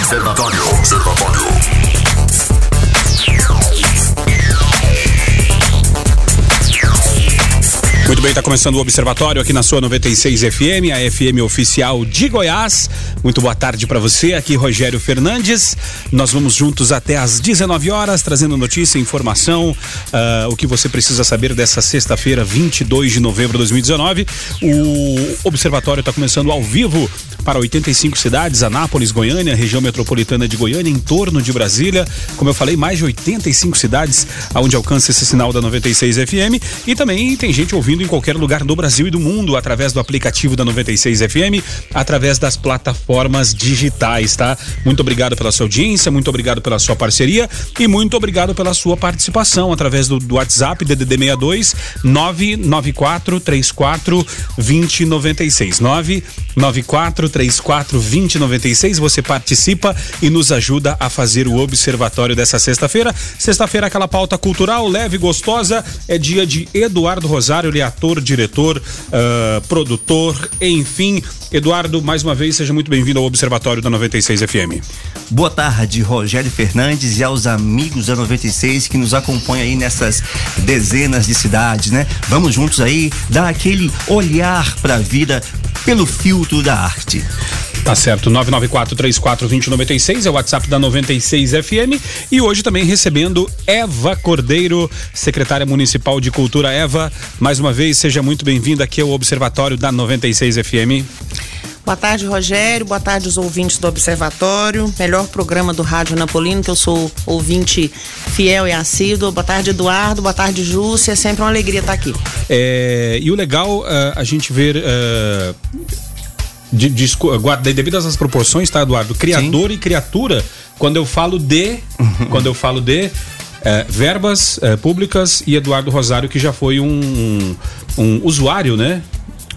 Observatório. Observatório. Muito bem, está começando o Observatório aqui na sua 96 FM, a FM oficial de Goiás. Muito boa tarde para você, aqui Rogério Fernandes. Nós vamos juntos até às 19 horas, trazendo notícia, informação, uh, o que você precisa saber dessa sexta-feira, 22 de novembro de 2019. O Observatório está começando ao vivo para 85 cidades, Anápolis, Goiânia, região metropolitana de Goiânia, em torno de Brasília. Como eu falei, mais de 85 cidades aonde alcança esse sinal da 96 FM. E também tem gente ouvindo ouvindo em qualquer lugar do Brasil e do mundo através do aplicativo da 96 FM, através das plataformas digitais, tá? Muito obrigado pela sua audiência, muito obrigado pela sua parceria e muito obrigado pela sua participação através do, do WhatsApp DDD 62 994 34 2096 994 34 2096 você participa e nos ajuda a fazer o observatório dessa sexta-feira. Sexta-feira aquela pauta cultural leve gostosa, é dia de Eduardo Rosário, ele é ator, diretor, uh, produtor, enfim. Eduardo, mais uma vez, seja muito bem-vindo ao Observatório da 96 FM. Boa tarde, Rogério Fernandes e aos amigos da 96 que nos acompanham aí nessas dezenas de cidades, né? Vamos juntos aí dar aquele olhar para a vida pelo filtro da arte. Tá certo, 994-34-2096 é o WhatsApp da 96 FM e hoje também recebendo Eva Cordeiro, secretária municipal de Cultura. Eva, mais uma vez, seja muito bem-vinda aqui ao Observatório da 96 FM. Boa tarde, Rogério. Boa tarde, os ouvintes do Observatório. Melhor programa do Rádio Napolino, que eu sou ouvinte fiel e assíduo. Boa tarde, Eduardo. Boa tarde, Júcia. É sempre uma alegria estar aqui. É, e o legal, uh, a gente ver. Uh, de, de, devido essas proporções, tá, Eduardo? Criador Sim. e criatura, quando eu falo de. quando eu falo de. É, verbas é, públicas e Eduardo Rosário, que já foi um, um, um usuário, né?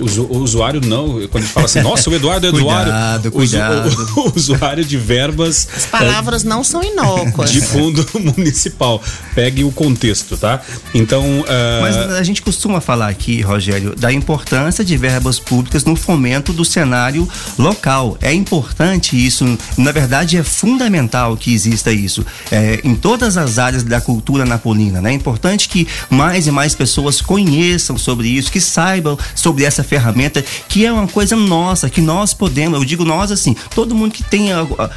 O usuário não, quando a gente fala assim, nossa, o Eduardo é Eduardo. cuidado, cuidado. O, o, usuário de verbas. As palavras é, não são inócuas. De fundo municipal. Pegue o contexto, tá? Então. Uh... Mas a gente costuma falar aqui, Rogério, da importância de verbas públicas no fomento do cenário local. É importante isso, na verdade, é fundamental que exista isso é, em todas as áreas da cultura napolina. Né? É importante que mais e mais pessoas conheçam sobre isso, que saibam sobre essa ferramenta que é uma coisa nossa, que nós podemos, eu digo nós assim, todo mundo que tem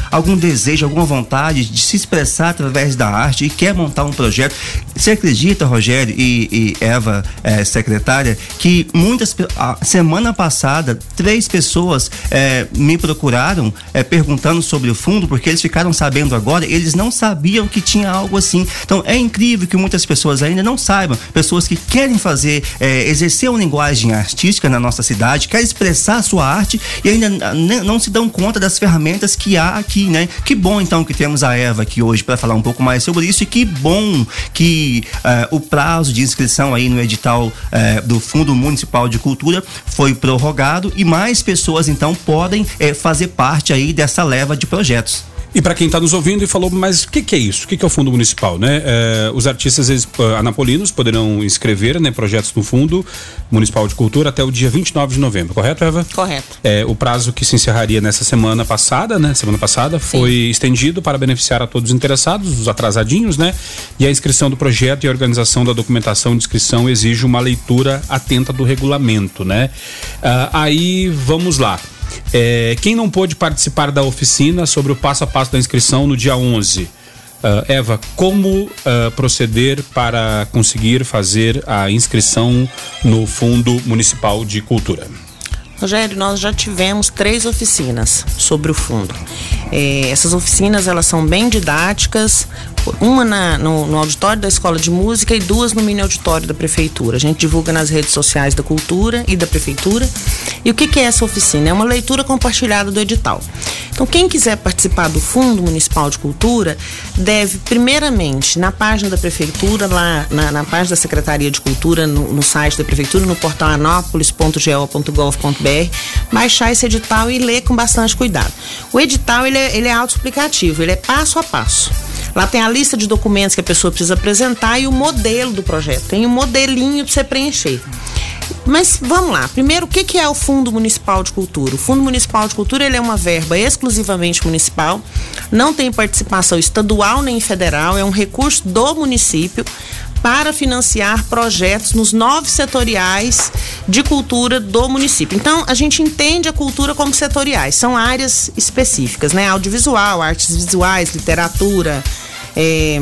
algum desejo, alguma vontade de se expressar através da arte e quer montar um projeto. Você acredita, Rogério e, e Eva, é, secretária, que muitas, semana passada, três pessoas é, me procuraram é, perguntando sobre o fundo, porque eles ficaram sabendo agora, eles não sabiam que tinha algo assim. Então é incrível que muitas pessoas ainda não saibam, pessoas que querem fazer, exercer uma linguagem artística na nossa cidade, quer expressar a sua arte e ainda não se dão conta das ferramentas que há aqui, né? Que bom então que temos a Eva aqui hoje para falar um pouco mais sobre isso e que bom que uh, o prazo de inscrição aí no edital uh, do Fundo Municipal de Cultura foi prorrogado e mais pessoas então podem uh, fazer parte aí dessa leva de projetos. E para quem está nos ouvindo e falou, mas o que, que, é isso? O que, que, é o Fundo Municipal, né? É, os artistas eles, uh, anapolinos poderão inscrever né, projetos no Fundo Municipal de Cultura até o dia 29 de novembro, correto, Eva? Correto. É, o prazo que se encerraria nessa semana passada, né? Semana passada, Sim. foi estendido para beneficiar a todos os interessados, os atrasadinhos, né? E a inscrição do projeto e a organização da documentação de inscrição exige uma leitura atenta do regulamento, né? Uh, aí vamos lá. É, quem não pôde participar da oficina sobre o passo a passo da inscrição no dia 11? Uh, Eva, como uh, proceder para conseguir fazer a inscrição no Fundo Municipal de Cultura? Rogério, nós já tivemos três oficinas sobre o fundo. É, essas oficinas elas são bem didáticas, uma na, no, no, auditório da Escola de Música e duas no mini auditório da Prefeitura. A gente divulga nas redes sociais da Cultura e da Prefeitura. E o que, que é essa oficina? É uma leitura compartilhada do edital. Então, quem quiser participar do Fundo Municipal de Cultura deve, primeiramente, na página da Prefeitura, lá na, na página da Secretaria de Cultura, no, no, site da Prefeitura, no portal anópolis.go.gov.br, baixar esse edital e ler com bastante cuidado. O edital ele é, ele é autoexplicativo, ele é passo a passo. Lá tem a lista de documentos que a pessoa precisa apresentar e o modelo do projeto. Tem um modelinho para você preencher. Mas vamos lá. Primeiro, o que, é o Fundo Municipal de Cultura? O Fundo Municipal de Cultura ele é uma verba exclusivamente municipal, não tem participação estadual nem federal, é um recurso do município para financiar projetos nos nove setoriais de cultura do município. Então, a gente entende a cultura como setoriais, são áreas específicas, né? Audiovisual, artes visuais, literatura, é,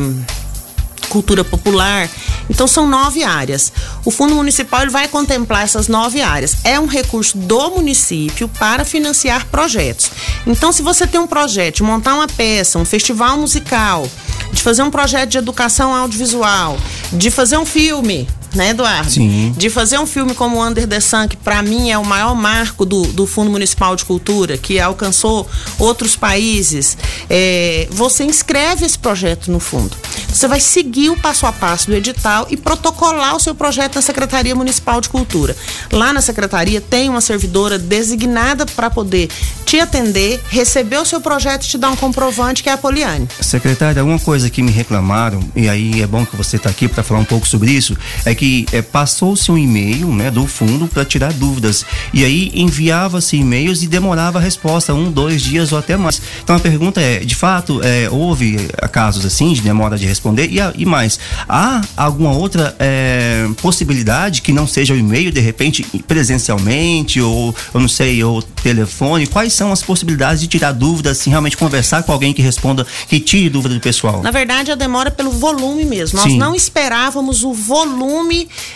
cultura popular. Então são nove áreas. O Fundo Municipal ele vai contemplar essas nove áreas. É um recurso do município para financiar projetos. Então, se você tem um projeto de montar uma peça, um festival musical, de fazer um projeto de educação audiovisual, de fazer um filme, né, Eduardo? Sim. De fazer um filme como Under the Sun, que para mim é o maior marco do, do Fundo Municipal de Cultura, que alcançou outros países. É, você inscreve esse projeto no fundo. Você vai seguir o passo a passo do edital e protocolar o seu projeto na Secretaria Municipal de Cultura. Lá na secretaria tem uma servidora designada para poder te atender, receber o seu projeto e te dar um comprovante, que é a Poliane. Secretária, uma coisa que me reclamaram, e aí é bom que você está aqui para falar um pouco sobre isso, é que é, passou-se um e-mail né, do fundo para tirar dúvidas. E aí enviava-se e-mails e demorava a resposta, um, dois dias ou até mais. Então a pergunta é, de fato, é, houve casos assim de demora de responder? E, e mais, há alguma outra é, possibilidade que não seja o e-mail, de repente, presencialmente, ou eu não sei, ou telefone? Quais são as possibilidades de tirar dúvidas, assim, realmente conversar com alguém que responda, que tire dúvida do pessoal? Na verdade, a demora é pelo volume mesmo. Nós Sim. não esperávamos o volume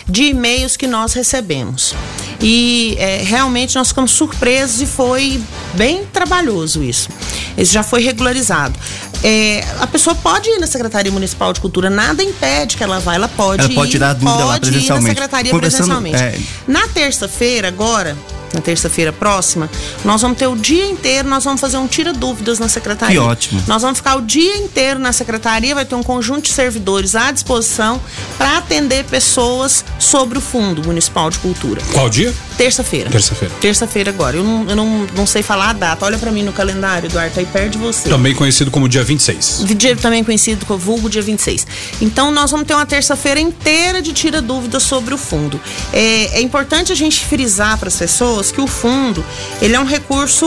de e-mails que nós recebemos. E é, realmente nós ficamos surpresos e foi bem trabalhoso isso. Isso já foi regularizado. É, a pessoa pode ir na Secretaria Municipal de Cultura, nada impede que ela vá, ela pode Ela pode ir, tirar a dúvida lá pode ir presencialmente. na Secretaria Conversando, presencialmente. é. Na terça-feira, agora, na terça-feira próxima, nós vamos ter o dia inteiro, nós vamos fazer um tira dúvidas na secretaria. Que ótimo. Nós vamos ficar o dia inteiro na secretaria, vai ter um conjunto de servidores à disposição para atender pessoas sobre o Fundo Municipal de Cultura. Qual dia? Terça-feira. Terça-feira. Terça-feira agora. Eu, não, eu não, não sei falar a data. Olha para mim no calendário, Eduardo, aí perto de você. Também conhecido como dia 26. Dia também conhecido como vulgo dia 26. Então nós vamos ter uma terça-feira inteira de tira dúvidas sobre o fundo. É, é importante a gente frisar para as pessoas que o fundo ele é um recurso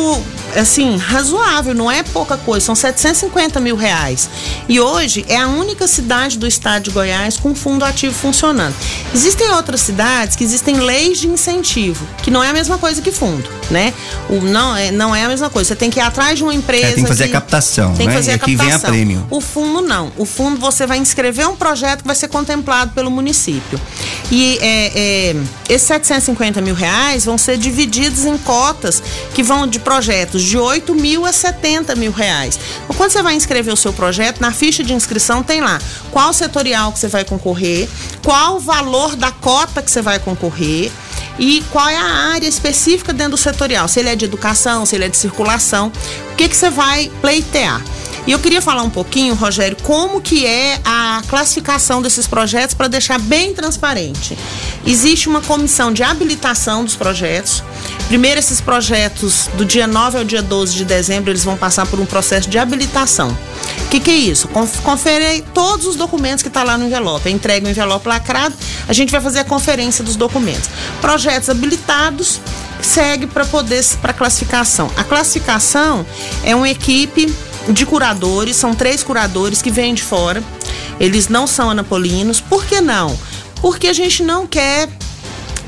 assim razoável, não é pouca coisa. São 750 mil reais e hoje é a única cidade do estado de Goiás com fundo ativo funcionando. Existem outras cidades que existem leis de incentivo que não é a mesma coisa que fundo, né? O não é não é a mesma coisa. Você tem que ir atrás de uma empresa. É, tem que fazer a captação, Tem que né? fazer a aqui vem a captação. prêmio. O fundo não. O fundo você vai inscrever um projeto que vai ser contemplado pelo município. E é, é, esses 750 mil reais vão ser divididos em cotas que vão de projetos de 8 mil a 70 mil reais. Então, quando você vai inscrever o seu projeto, na ficha de inscrição tem lá qual setorial que você vai concorrer, qual o valor da cota que você vai concorrer e qual é a área específica dentro do setorial. Se ele é de educação, se ele é de circulação, o que, que você vai pleitear. E eu queria falar um pouquinho, Rogério, como que é a classificação desses projetos para deixar bem transparente. Existe uma comissão de habilitação dos projetos. Primeiro, esses projetos, do dia 9 ao dia 12 de dezembro, eles vão passar por um processo de habilitação. O que, que é isso? Conf- Conferir todos os documentos que está lá no envelope. É entregue o envelope lacrado, a gente vai fazer a conferência dos documentos. Projetos habilitados segue para poder para classificação. A classificação é uma equipe de curadores, são três curadores que vêm de fora. Eles não são anapolinos. Por que não? Porque a gente não quer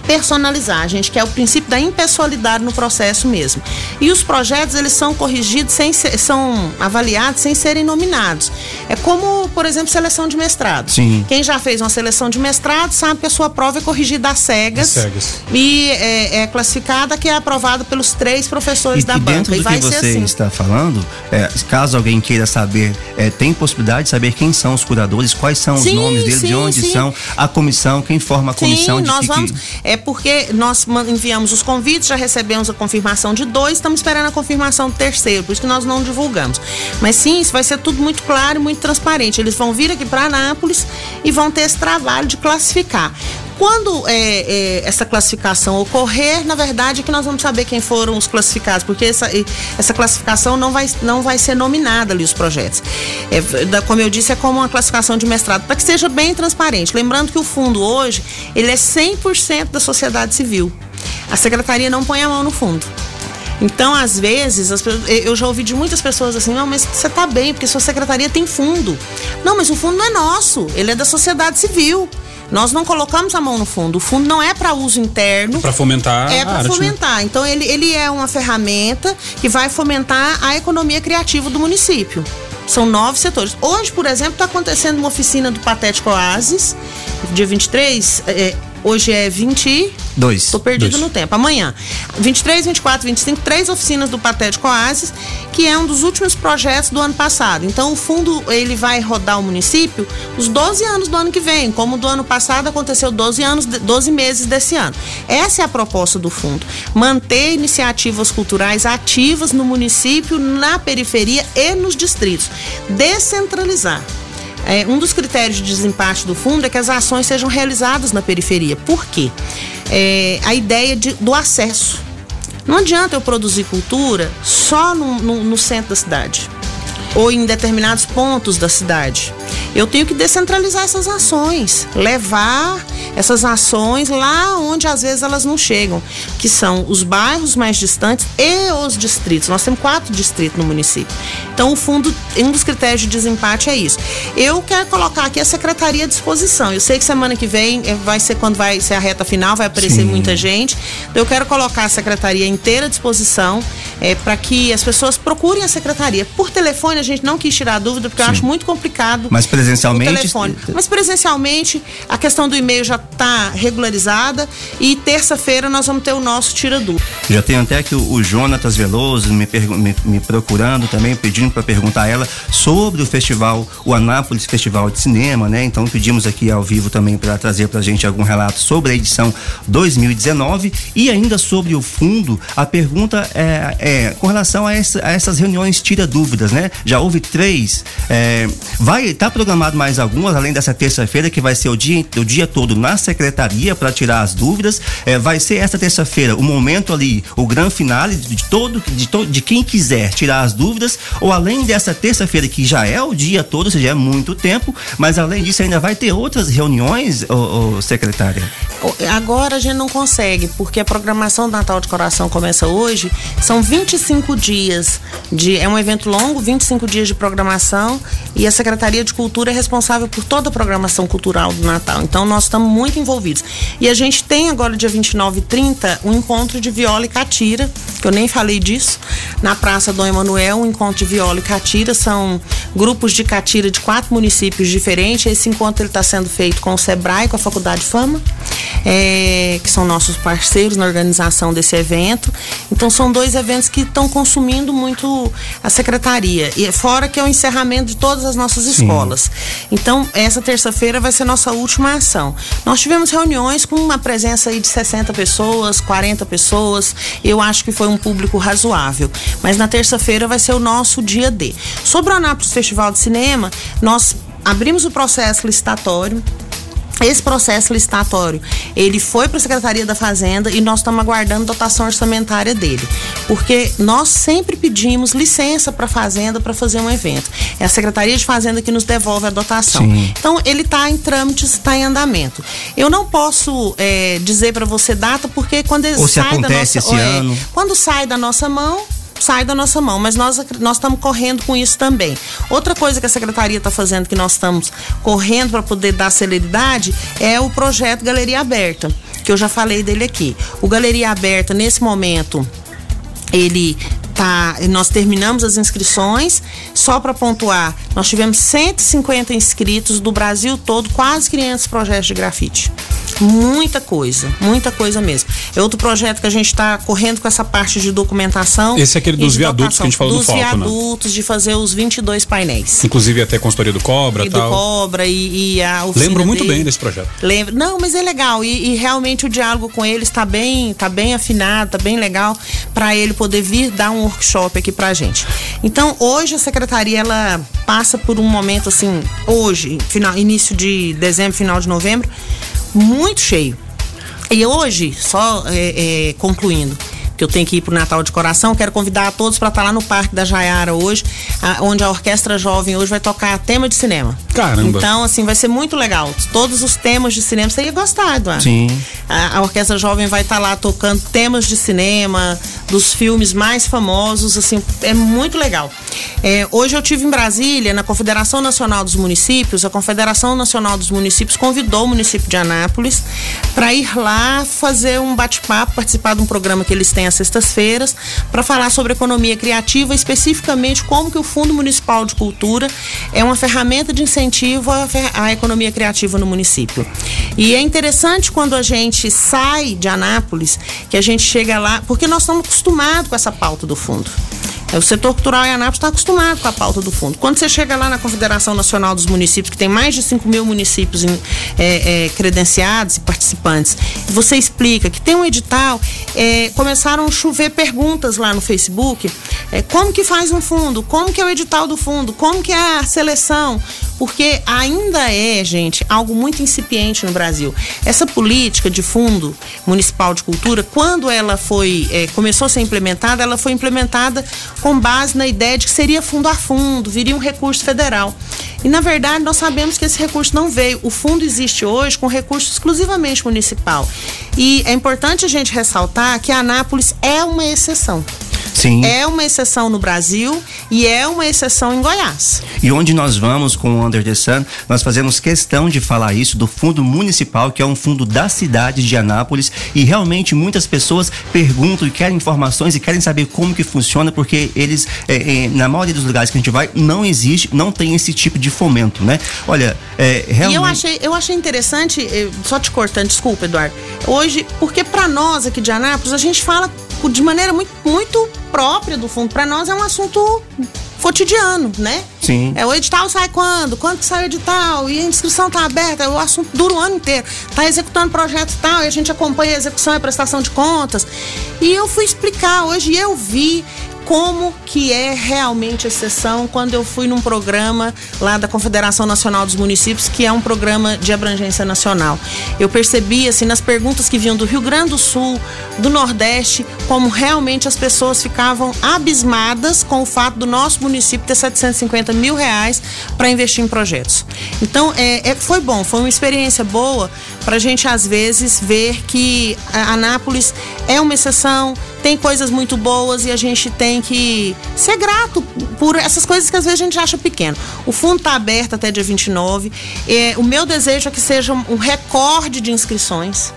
personalizar, a gente quer o princípio da impessoalidade no processo mesmo. E os projetos, eles são corrigidos sem ser, são avaliados sem serem nominados. É como, por exemplo, seleção de mestrado. Sim. Quem já fez uma seleção de mestrado sabe que a sua prova é corrigida às cegas, cegas. e é, é classificada que é aprovada pelos três professores E, da e banca. dentro E do vai que ser você assim. está falando, é, caso alguém queira saber, é, tem possibilidade de saber quem são os curadores, quais são os Sim, nomes deles, de sim, onde sim. são, a comissão, quem forma a comissão Sim, de nós que, vamos. que- É porque nós enviamos os convites, já recebemos a confirmação de dois, estamos esperando a confirmação do terceiro, por isso que nós não divulgamos. Mas sim, isso vai ser tudo muito claro e muito transparente. Eles vão vir aqui para Anápolis e vão ter esse trabalho de classificar. Quando é, é, essa classificação ocorrer, na verdade é que nós vamos saber quem foram os classificados, porque essa, essa classificação não vai, não vai ser nominada ali os projetos. É, como eu disse, é como uma classificação de mestrado, para que seja bem transparente. Lembrando que o fundo hoje, ele é 100% da sociedade civil. A secretaria não põe a mão no fundo. Então, às vezes, as, eu já ouvi de muitas pessoas assim, não, mas você tá bem, porque sua secretaria tem fundo. Não, mas o fundo não é nosso, ele é da sociedade civil. Nós não colocamos a mão no fundo. O fundo não é para uso interno. Para fomentar. É para fomentar. Né? Então ele, ele é uma ferramenta que vai fomentar a economia criativa do município. São nove setores. Hoje, por exemplo, está acontecendo uma oficina do Patético Oasis, dia 23. É, Hoje é 20. Dois. Tô perdido Dois. no tempo. Amanhã. 23, 24, 25, três oficinas do Patético Oasis, que é um dos últimos projetos do ano passado. Então, o fundo ele vai rodar o município os 12 anos do ano que vem, como do ano passado aconteceu 12 anos, 12 meses desse ano. Essa é a proposta do fundo. Manter iniciativas culturais ativas no município, na periferia e nos distritos. Descentralizar. É, um dos critérios de desempate do fundo é que as ações sejam realizadas na periferia. Por quê? É, a ideia de, do acesso. Não adianta eu produzir cultura só no, no, no centro da cidade ou em determinados pontos da cidade. Eu tenho que descentralizar essas ações, levar essas ações lá onde às vezes elas não chegam, que são os bairros mais distantes e os distritos. Nós temos quatro distritos no município. Então, o fundo, um dos critérios de desempate é isso. Eu quero colocar aqui a secretaria à disposição. Eu sei que semana que vem eh, vai ser quando vai ser a reta final, vai aparecer Sim. muita gente. Eu quero colocar a secretaria inteira à disposição é, para que as pessoas procurem a secretaria. Por telefone, a gente não quis tirar dúvida, porque Sim. eu acho muito complicado. Mas presencialmente? Telefone. Mas presencialmente, a questão do e-mail já está regularizada e terça-feira nós vamos ter o nosso tira dúvida. Já tem até que o, o Jonatas Veloso me, me, me procurando também, pedindo para perguntar a ela sobre o festival, o Anápolis Festival de Cinema, né? Então pedimos aqui ao vivo também para trazer para a gente algum relato sobre a edição 2019 e ainda sobre o fundo. A pergunta é, é com relação a, essa, a essas reuniões tira dúvidas, né? Já houve três. É, vai estar tá programado mais algumas, além dessa terça-feira, que vai ser o dia, o dia todo na secretaria para tirar as dúvidas. É, vai ser essa terça-feira o momento ali, o grande finale de todo, de, todo, de quem quiser tirar as dúvidas, ou além dessa terça-feira, que já é o dia todo, ou seja, é muito tempo, mas além disso ainda vai ter outras reuniões, ô, ô, secretária? Agora a gente não consegue, porque a programação do Natal de Coração começa hoje, são 25 dias de. É um evento longo, 25 dias de programação, e a Secretaria de Cultura é responsável por toda a programação cultural do Natal. Então nós estamos muito envolvidos. E a gente tem agora, dia 29 e 30, um encontro de viola e catira, que eu nem falei disso, na Praça Dom Emanuel, um encontro de viola e catira. São grupos de catira de quatro municípios diferentes. Esse encontro está sendo feito com o SEBRAE, com a Faculdade Fama, é, que são nossos parceiros na organização desse evento. Então são dois eventos que estão consumindo muito a secretaria. E fora que é o encerramento de todas as nossas Sim. escolas. Então, essa terça-feira vai ser nossa última ação. Nós tivemos reuniões com uma presença aí de 60 pessoas, 40 pessoas. Eu acho que foi um público razoável. Mas na terça-feira vai ser o nosso dia D. Sobre o Anápolis Festival de Cinema, nós abrimos o processo licitatório esse processo licitatório, ele foi para a Secretaria da Fazenda e nós estamos aguardando dotação orçamentária dele. Porque nós sempre pedimos licença para a Fazenda para fazer um evento. É a Secretaria de Fazenda que nos devolve a dotação. Sim. Então, ele está em trâmites, está em andamento. Eu não posso é, dizer para você data, porque quando ele Ou sai da nossa. Esse é, ano. Quando sai da nossa mão, sai da nossa mão, mas nós nós estamos correndo com isso também. Outra coisa que a secretaria está fazendo que nós estamos correndo para poder dar celeridade é o projeto Galeria Aberta, que eu já falei dele aqui. O Galeria Aberta nesse momento ele tá, nós terminamos as inscrições, só para pontuar, nós tivemos 150 inscritos do Brasil todo, quase 500 projetos de grafite. Muita coisa, muita coisa mesmo. É outro projeto que a gente está correndo com essa parte de documentação. Esse é aquele dos viadutos que a gente falou dos do foco, Dos viadutos, né? de fazer os 22 painéis. Inclusive até a consultoria do Cobra e tal. do Cobra e, e a Lembro muito dele. bem desse projeto. Lembro. Não, mas é legal e, e realmente o diálogo com ele está bem, tá bem afinado, tá bem legal para ele poder vir dar um workshop aqui pra gente. Então, hoje a secretaria ela passa por um momento assim, hoje, final, início de dezembro, final de novembro, muito cheio. E hoje, só é, é, concluindo, porque eu tenho que ir pro Natal de Coração. Quero convidar a todos para estar lá no Parque da Jaiara hoje, a, onde a Orquestra Jovem hoje vai tocar tema de cinema. Caramba. Então, assim, vai ser muito legal. Todos os temas de cinema. Você ia gostar, Eduardo. Sim. A, a Orquestra Jovem vai estar lá tocando temas de cinema, dos filmes mais famosos, assim, é muito legal. É, hoje eu tive em Brasília, na Confederação Nacional dos Municípios, a Confederação Nacional dos Municípios convidou o município de Anápolis para ir lá fazer um bate-papo, participar de um programa que eles têm às sextas-feiras, para falar sobre economia criativa, especificamente como que o Fundo Municipal de Cultura é uma ferramenta de incentivo à, à economia criativa no município. E é interessante quando a gente sai de Anápolis, que a gente chega lá, porque nós estamos acostumados com essa pauta do fundo. É, o setor cultural em Anápolis está acostumado com a pauta do fundo. Quando você chega lá na Confederação Nacional dos Municípios, que tem mais de 5 mil municípios em, é, é, credenciados e participantes, você explica que tem um edital, é, começaram a chover perguntas lá no Facebook. É, como que faz um fundo? Como que é o edital do fundo? Como que é a seleção? Porque ainda é, gente, algo muito incipiente no Brasil. Essa política de fundo municipal de cultura, quando ela foi é, começou a ser implementada, ela foi implementada com base na ideia de que seria fundo a fundo, viria um recurso federal. E na verdade nós sabemos que esse recurso não veio. O fundo existe hoje com recurso exclusivamente municipal. E é importante a gente ressaltar que a Anápolis é uma exceção. Sim. É uma exceção no Brasil e é uma exceção em Goiás. E onde nós vamos com o Under the Sun, nós fazemos questão de falar isso do fundo municipal, que é um fundo da cidade de Anápolis, e realmente muitas pessoas perguntam e querem informações e querem saber como que funciona, porque eles, é, é, na maioria dos lugares que a gente vai, não existe, não tem esse tipo de fomento, né? Olha, é, realmente... E eu achei, eu achei interessante, só te cortando, desculpa, Eduardo, hoje, porque para nós aqui de Anápolis, a gente fala de maneira muito, muito própria do fundo. Para nós é um assunto cotidiano, né? Sim. É, o edital sai quando? Quando que sai o edital? E a inscrição tá aberta? O assunto dura o ano inteiro. Tá executando projeto tal, e a gente acompanha a execução e a prestação de contas. E eu fui explicar hoje, eu vi como que é realmente exceção quando eu fui num programa lá da Confederação Nacional dos Municípios, que é um programa de abrangência nacional. Eu percebi, assim, nas perguntas que vinham do Rio Grande do Sul, do Nordeste, como realmente as pessoas ficavam abismadas com o fato do nosso município ter 750 mil reais para investir em projetos. Então, é, é, foi bom, foi uma experiência boa para a gente, às vezes, ver que a Anápolis é uma exceção, tem coisas muito boas e a gente tem que ser grato por essas coisas que às vezes a gente acha pequeno. O fundo está aberto até dia 29. É, o meu desejo é que seja um recorde de inscrições.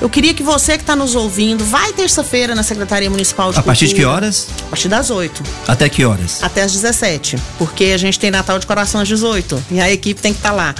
Eu queria que você que está nos ouvindo, vai terça-feira na Secretaria Municipal de A Cultura. partir de que horas? A partir das 8. Até que horas? Até às 17. Porque a gente tem Natal de Coração às 18. E a equipe tem que estar tá lá.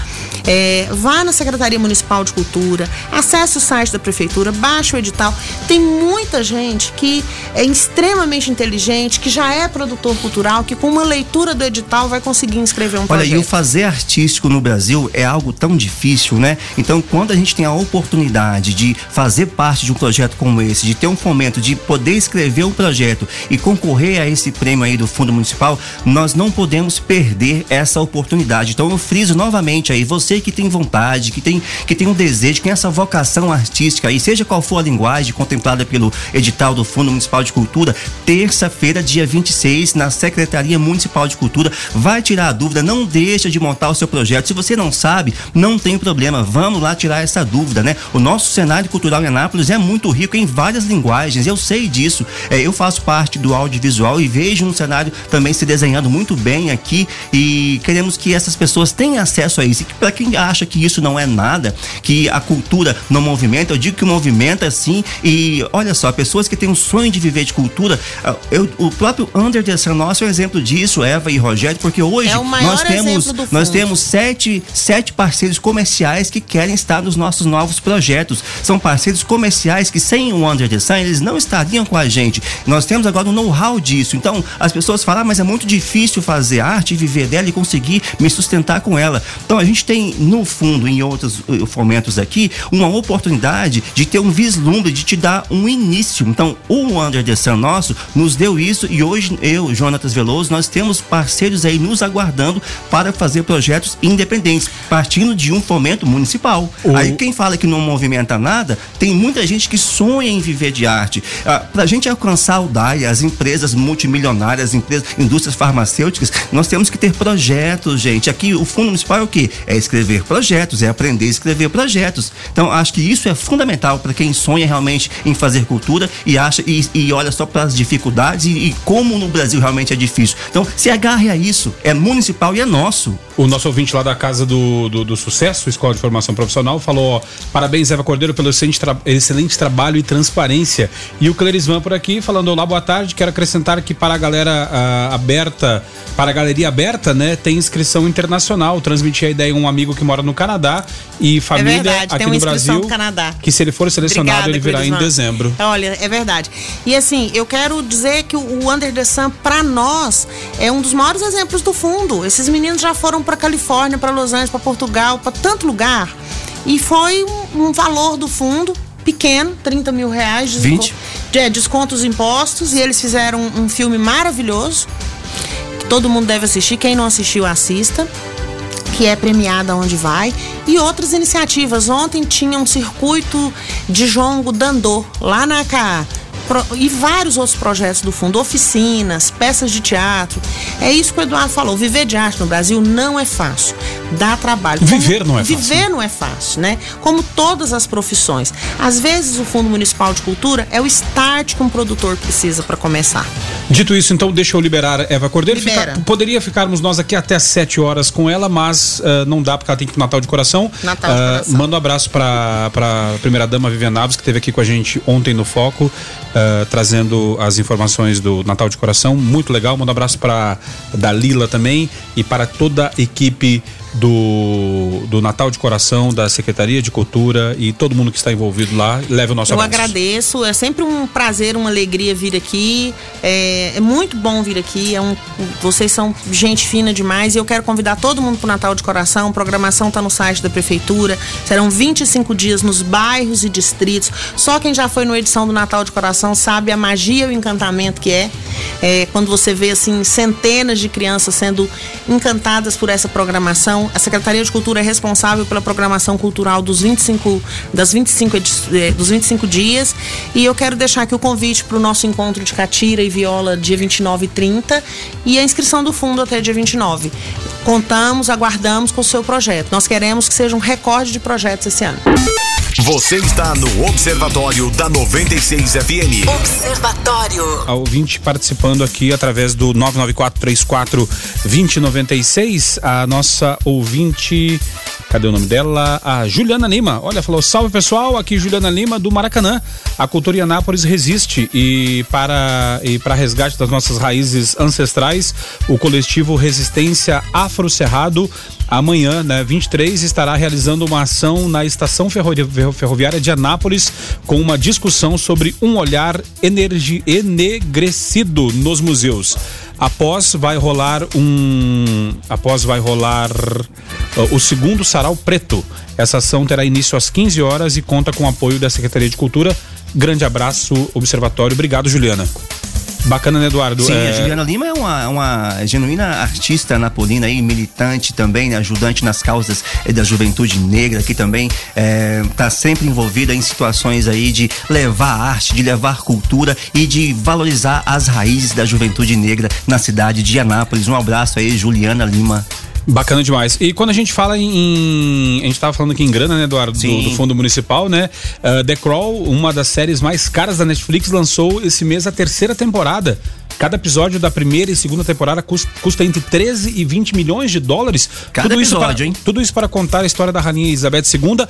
É, vá na Secretaria Municipal de Cultura, acesse o site da Prefeitura, baixe o edital. Tem muita gente que é extremamente inteligente, que já é produtor cultural, que com uma leitura do edital vai conseguir inscrever um Olha, projeto. e o fazer artístico no Brasil é algo tão difícil, né? Então, quando a gente tem a oportunidade de fazer parte de um projeto como esse, de ter um fomento, de poder escrever um projeto e concorrer a esse prêmio aí do Fundo Municipal, nós não podemos perder essa oportunidade. Então, eu friso novamente aí, você que tem vontade, que tem, que tem um desejo, que tem essa vocação artística aí, seja qual for a linguagem contemplada pelo edital do Fundo Municipal de Cultura, terça-feira, dia 26, na Secretaria Municipal de Cultura, vai tirar a dúvida, não deixa de montar o seu projeto. Se você não sabe, não tem problema, vamos lá tirar essa dúvida, né? O nosso cenário cultural em Anápolis é muito rico em várias linguagens, eu sei disso. É, eu faço parte do audiovisual e vejo um cenário também se desenhando muito bem aqui e queremos que essas pessoas tenham acesso a isso. E para quem acha que isso não é nada, que a cultura não movimenta, eu digo que movimenta sim. E olha só, pessoas que têm um sonho de viver de cultura, ah, eu, o próprio Under the Sun nosso é um exemplo disso, Eva e Rogério, porque hoje É nós temos nós temos sete, sete parceiros comerciais que querem estar nos nossos novos projetos. São parceiros comerciais que sem o Under the Sun eles não estariam com a gente. Nós temos agora um know-how disso. Então as pessoas falam, ah, mas é muito difícil fazer arte, viver dela e conseguir me sustentar com ela. Então a gente tem no fundo, em outros eh, fomentos aqui, uma oportunidade de ter um vislumbre, de te dar um início. Então o Under the Sun nosso nos deu isso e hoje eu, Jonatas Veloso, nós temos parceiros aí nos aguardando para fazer projetos independentes, partindo de um fomento municipal. O- Aí quem fala que não movimenta nada, Tem muita gente que sonha em viver de arte. Ah, Para a gente alcançar o DAI, as empresas multimilionárias, as empresas, indústrias farmacêuticas, nós temos que ter projetos, gente. Aqui o Fundo Municipal é o quê? É escrever projetos, é aprender a escrever projetos. Então, acho que isso é fundamental para quem sonha realmente em fazer cultura e acha e, e olha só para as dificuldades e, e como no Brasil realmente é difícil. Então, se agarre a isso. É municipal e é nosso. O nosso ouvinte lá da Casa do, do, do Sucesso, Escola de Formação Profissional, falou: ó, parabéns, Eva Cordeiro, pelo excelente, tra excelente trabalho e transparência. E o Clerisvan por aqui, falando: Olá, boa tarde. Quero acrescentar que para a galera ah, aberta, para a galeria aberta, né, tem inscrição internacional. Transmiti a ideia a um amigo que mora no Canadá e família É verdade, aqui no Brasil. Canadá. Que se ele for selecionado, Obrigada, ele virá em dezembro. Olha, é verdade. E assim, eu quero dizer que o Under the Sun, pra nós, é um dos maiores exemplos do fundo. Esses meninos já foram pra Califórnia, pra Los Angeles, pra Portugal, pra tanto lugar. E foi um, um valor do fundo pequeno, 30 mil reais. desco- 20. É, desconto os impostos. E eles fizeram um, um filme maravilhoso. Que todo mundo deve assistir. Quem não assistiu, assista que é premiada onde vai, e outras iniciativas. Ontem tinha um circuito de jongo Dandô, lá na ACA. Pro- E vários outros projetos do fundo, oficinas, peças de teatro. É isso que o Eduardo falou. Viver de arte no Brasil não é fácil. Dá trabalho. Viver não é fácil. Viver não é fácil, né? Como todas as profissões. Às vezes o Fundo Municipal de Cultura é o start que um produtor precisa para começar. Dito isso, então deixa eu liberar Eva Cordeiro. Libera. Fica- poderia ficarmos nós aqui até 7 horas com ela, mas ah, não dá porque ela tem que ir pro Natal de Coração. Natal de Ah, Coração. Manda um abraço para a primeira dama Vivian Naves, que esteve aqui com a gente ontem no Foco, ah, trazendo as informações do Natal de Coração. Muito legal. Manda um abraço para Dalila também e para toda a equipe do, do Natal de Coração, da Secretaria de Cultura e todo mundo que está envolvido lá. Leve o nosso Eu abraço. agradeço, é sempre um prazer, uma alegria vir aqui. É, é muito bom vir aqui. É um, vocês são gente fina demais e eu quero convidar todo mundo para o Natal de Coração. A programação está no site da Prefeitura. Serão 25 dias nos bairros e distritos. Só quem já foi no edição do Natal de Coração sabe a magia e o encantamento que é. É, quando você vê assim centenas de crianças sendo encantadas por essa programação. A Secretaria de Cultura é responsável pela programação cultural dos 25 das 25 edi- eh, dos 25 dias e eu quero deixar aqui o convite para o nosso encontro de Catira e Viola dia 29 e 30 e a inscrição do fundo até dia 29. Contamos, aguardamos com o seu projeto. Nós queremos que seja um recorde de projetos esse ano. Você está no Observatório da 96 FM. Observatório. a ouvinte participando aqui através do 994-34-2096. A nossa ouvinte. Cadê o nome dela? A Juliana Lima. Olha, falou: salve pessoal, aqui Juliana Lima do Maracanã. A cultura em Anápolis resiste e para e para resgate das nossas raízes ancestrais, o coletivo Resistência Afro Cerrado amanhã, né, 23, estará realizando uma ação na estação ferrovi- ferroviária de Anápolis com uma discussão sobre um olhar energi- enegrecido nos museus. Após vai rolar um. Após vai rolar uh, o segundo sarau preto. Essa ação terá início às 15 horas e conta com o apoio da Secretaria de Cultura. Grande abraço, Observatório. Obrigado, Juliana. Bacana, né, Eduardo? Sim, É, a Juliana Lima é uma, uma genuína artista napolina aí, militante também, né, ajudante nas causas eh, da juventude negra, que também está sempre envolvida em situações aí de levar arte, de levar cultura e de valorizar as raízes da juventude negra na cidade de Anápolis. Um abraço aí, Juliana Lima. Bacana demais. E quando a gente fala em. A gente tava falando aqui em grana, né, Eduardo? Do, do Fundo Municipal, né? Uh, The Crawl, uma das séries mais caras da Netflix, lançou esse mês a terceira temporada. Cada episódio da primeira e segunda temporada custa, custa entre 13 e 20 milhões de dólares. Cada isso episódio, para, hein? Tudo isso para contar a história da Rainha Elizabeth II.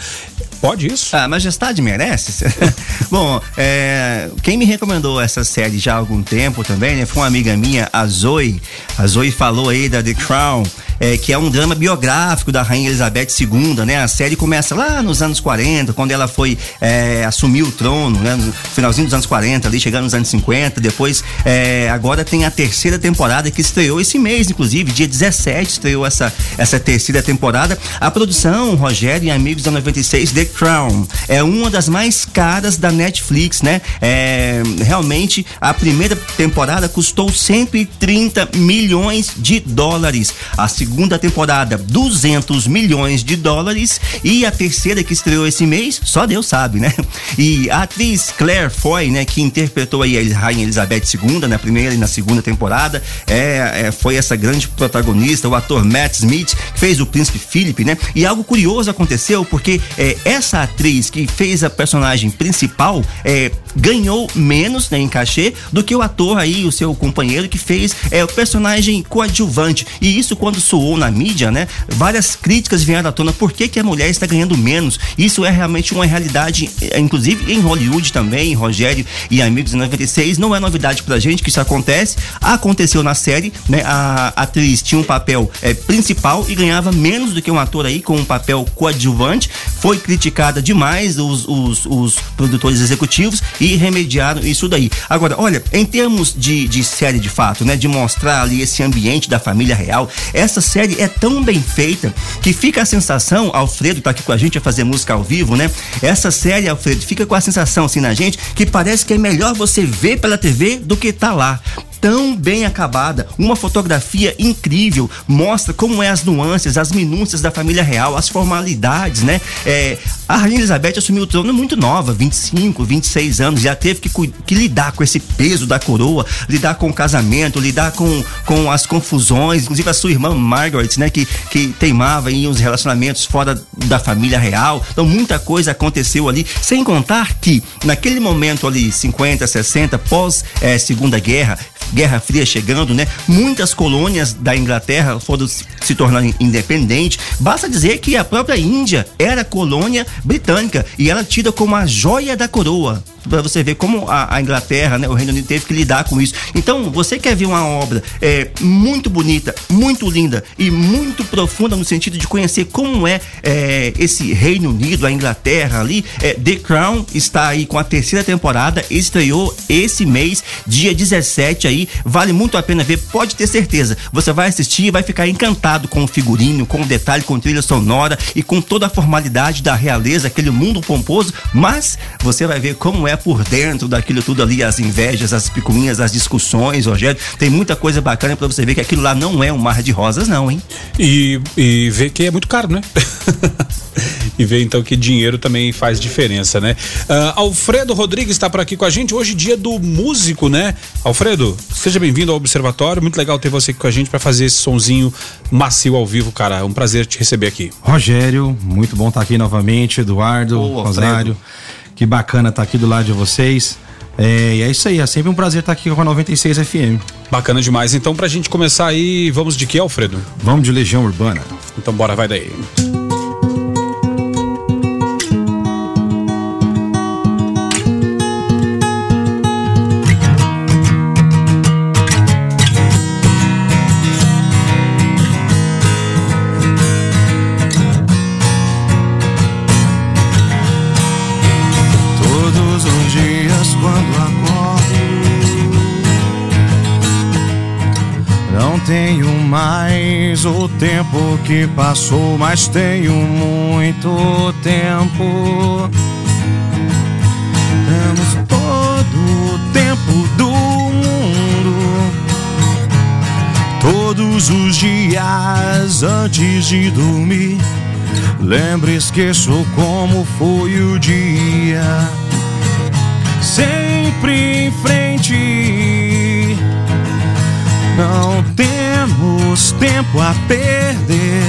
Pode isso? A majestade merece? Bom, é, quem me recomendou essa série já há algum tempo também, né? Foi uma amiga minha, a Zoe. A Zoe falou aí da The Crown, é, que é um drama biográfico da Rainha Elizabeth II, né? A série começa lá nos anos 40, quando ela foi é, assumir o trono, né? No finalzinho dos anos 40, ali chegando nos anos 50. Depois, é, agora tem a terceira temporada que estreou esse mês, inclusive, dia 17 estreou essa, essa terceira temporada. A produção, Rogério e amigos da 96, The Crown, é uma das mais caras da Netflix, né? É, realmente, a primeira temporada custou 130 milhões de dólares. A segunda segunda temporada 200 milhões de dólares e a terceira que estreou esse mês, só Deus sabe, né? E a atriz Claire Foy, né, que interpretou aí a Rainha Elizabeth II na primeira e na segunda temporada, é, é, foi essa grande protagonista, o ator Matt Smith, que fez o príncipe Philip, né? E algo curioso aconteceu porque é, essa atriz que fez a personagem principal é, ganhou menos né, em cachê do que o ator aí, o seu companheiro que fez é, o personagem coadjuvante. E isso quando soou na mídia, né? Várias críticas vieram à tona por que, que a mulher está ganhando menos. Isso é realmente uma realidade, é, inclusive em Hollywood também, Rogério e amigos em 96, não é novidade pra gente que isso acontece. Aconteceu na série, né? A atriz tinha um papel é, principal e ganhava menos do que um ator aí com um papel coadjuvante. Foi criticada demais os, os, os produtores executivos e remediaram isso daí. Agora, olha, em termos de, de série de fato, né? De mostrar ali esse ambiente da família real, essa série é tão bem feita que fica a sensação, Alfredo tá aqui com a gente a fazer música ao vivo, né? Essa série, Alfredo, fica com a sensação assim na gente que parece que é melhor você ver pela TV do que tá lá tão bem acabada, uma fotografia incrível, mostra como é as nuances, as minúcias da família real, as formalidades, né? É, a Rainha Elizabeth assumiu o trono muito nova, 25, 26 anos, já teve que, que, lidar com esse peso da coroa, lidar com o casamento, lidar com, com as confusões, inclusive a sua irmã Margaret, né, que, que teimava em uns relacionamentos fora da família real. Então muita coisa aconteceu ali, sem contar que naquele momento ali, 50, 60, pós é, Segunda Guerra, Guerra Fria chegando, né? Muitas colônias da Inglaterra foram se tornando independentes. Basta dizer que a própria Índia era colônia britânica e ela tida como a joia da coroa para você ver como a, a, Inglaterra, né, o Reino Unido teve que lidar com isso. Então, você quer ver uma obra é, muito bonita, muito linda e muito profunda no sentido de conhecer como é, é esse Reino Unido, a Inglaterra ali. É, The Crown está aí com a terceira temporada, estreou esse mês, dia 17 aí. Vale muito a pena ver, pode ter certeza. Você vai assistir e vai ficar encantado com o figurino, com o detalhe, com trilha sonora e com toda a formalidade da realeza, aquele mundo pomposo, mas você vai ver como é por dentro daquilo tudo ali, as invejas, as picuinhas, as discussões, Rogério. Tem muita coisa bacana para você ver que aquilo lá não é um mar de rosas, não, hein? E, e ver que é muito caro, né? e ver então que dinheiro também faz diferença, né? Uh, Alfredo Rodrigues está por aqui com a gente. Hoje, dia do músico, né? Alfredo, seja bem-vindo ao Observatório. Muito legal ter você aqui com a gente para fazer esse sonzinho macio ao vivo, cara. É um prazer te receber aqui. Rogério, muito bom estar aqui novamente. Eduardo, Ô, Rosário. Que bacana estar aqui do lado de vocês. É, e é isso aí, é sempre um prazer estar aqui com a 96 FM. Bacana demais. Então, pra gente começar aí, vamos de que, Alfredo? Vamos de Legião Urbana. Então, bora, vai daí. mais o tempo que passou, mas tenho muito tempo. Temos todo o tempo do mundo, todos os dias antes de dormir. Lembre, esqueço como foi o dia. Sempre em frente, não tem temos tempo a perder.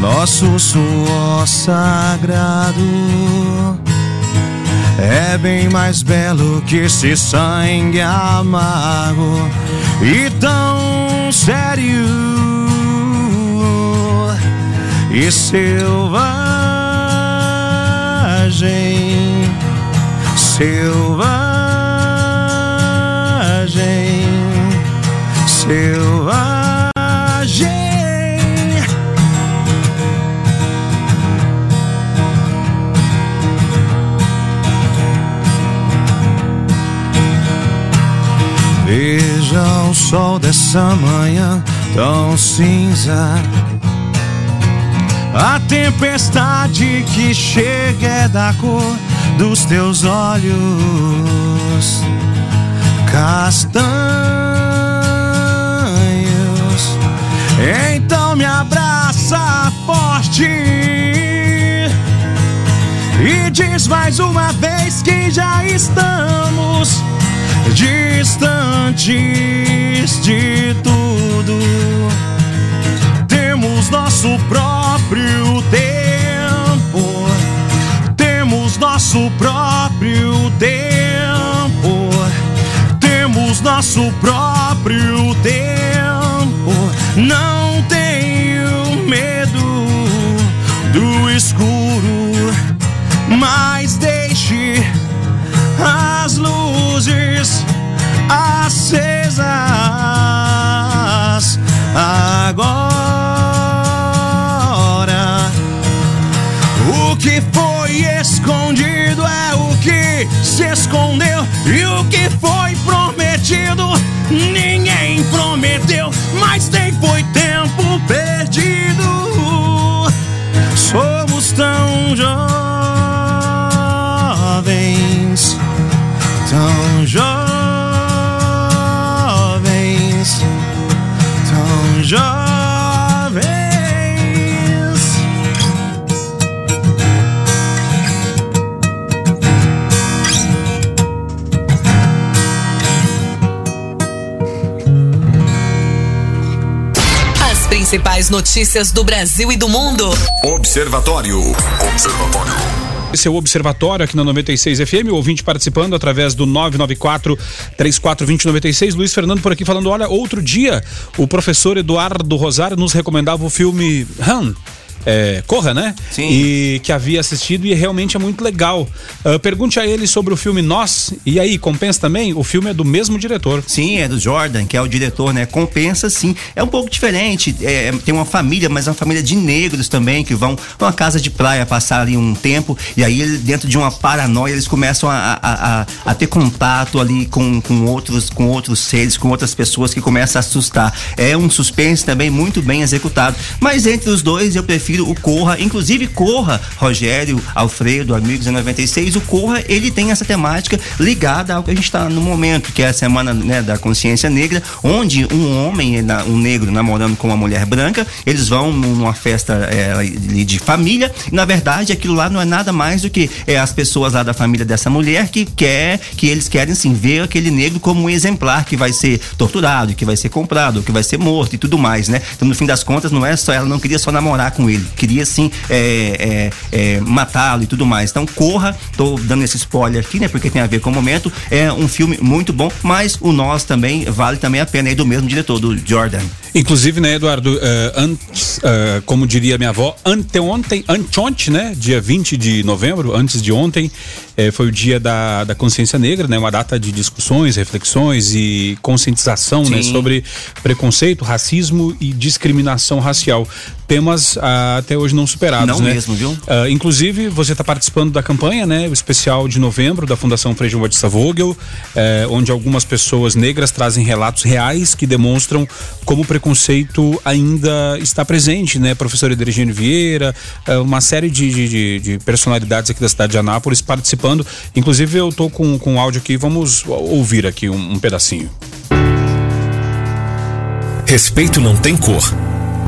Nosso suor sagrado é bem mais belo que esse sangue amargo e tão sério e selvagem, selvagem, selvagem. Veja o sol dessa manhã tão cinza. A tempestade que chega é da cor dos teus olhos castanhos. Então me abraça forte e diz mais uma vez que já estamos distantes de tudo. Temos nosso próprio tempo, temos nosso próprio tempo, temos nosso próprio tempo. Não tenho medo do escuro, mas deixe as luzes acesas agora. O que foi escondido é o que se escondeu e o que foi prometido ninguém prometeu, mas tem foi tempo perdido. Somos tão jovens, tão jovens, tão jovens. As principais notícias do Brasil e do mundo. Observatório. Observatório. Esse é o Observatório aqui na 96 FM, o ouvinte participando através do 994 3420 96. Luiz Fernando por aqui falando: olha, outro dia o professor Eduardo Rosário nos recomendava o filme Han. É, Corra, né? Sim. E que havia assistido e realmente é muito legal. Ah, pergunte a ele sobre o filme Nós. E aí, compensa também? O filme é do mesmo diretor. Sim, é do Jordan, que é o diretor, né? Compensa sim. É um pouco diferente. é, tem uma família, mas é uma família de negros também, que vão pra uma casa de praia passar ali um tempo. E aí, dentro de uma paranoia, eles começam a, a, a, a ter contato ali com, com, outros, com outros seres, com outras pessoas que começam a assustar. É um suspense também muito bem executado. Mas entre os dois, eu prefiro o Corra. Inclusive, Corra, Rogério, Alfredo, Amigos em 96, o Corra, ele tem essa temática ligada ao que a gente está no momento, que é a semana né, da consciência negra, onde um homem, um negro namorando com uma mulher branca, eles vão numa festa é, de família, e na verdade aquilo lá não é nada mais do que é, as pessoas lá da família dessa mulher que quer, que eles querem sim ver aquele negro como um exemplar que vai ser torturado, que vai ser comprado, que vai ser morto e tudo mais, né? Então no fim das contas não é só, ela não queria só namorar com ele, queria sim é, é, é, matá-lo e tudo mais. Então corra, tô dando esse spoiler aqui, né? Porque tem a ver com o momento. É um filme muito bom, mas o Nós também vale também a pena aí do mesmo diretor, do Jordan. Inclusive, né, Eduardo, eh, antes, eh, como diria minha avó, anteontem, anteontem, né, dia 20 de novembro, antes de ontem, eh, foi o dia da, da consciência negra, né, uma data de discussões, reflexões e conscientização, né, sobre preconceito, racismo e discriminação racial. Temas ah, até hoje não superados, Não né? mesmo, viu? Ah, inclusive, você está participando da campanha, né? O especial de novembro da Fundação Frei João Batista Vogel, eh, onde algumas pessoas negras trazem relatos reais que demonstram como o preconceito ainda está presente, né? Professor Edergênio Vieira, eh, uma série de- de- de personalidades aqui da cidade de Anápolis participando. Inclusive, eu tô com, com áudio aqui, vamos ouvir aqui um, um pedacinho. Respeito não tem cor,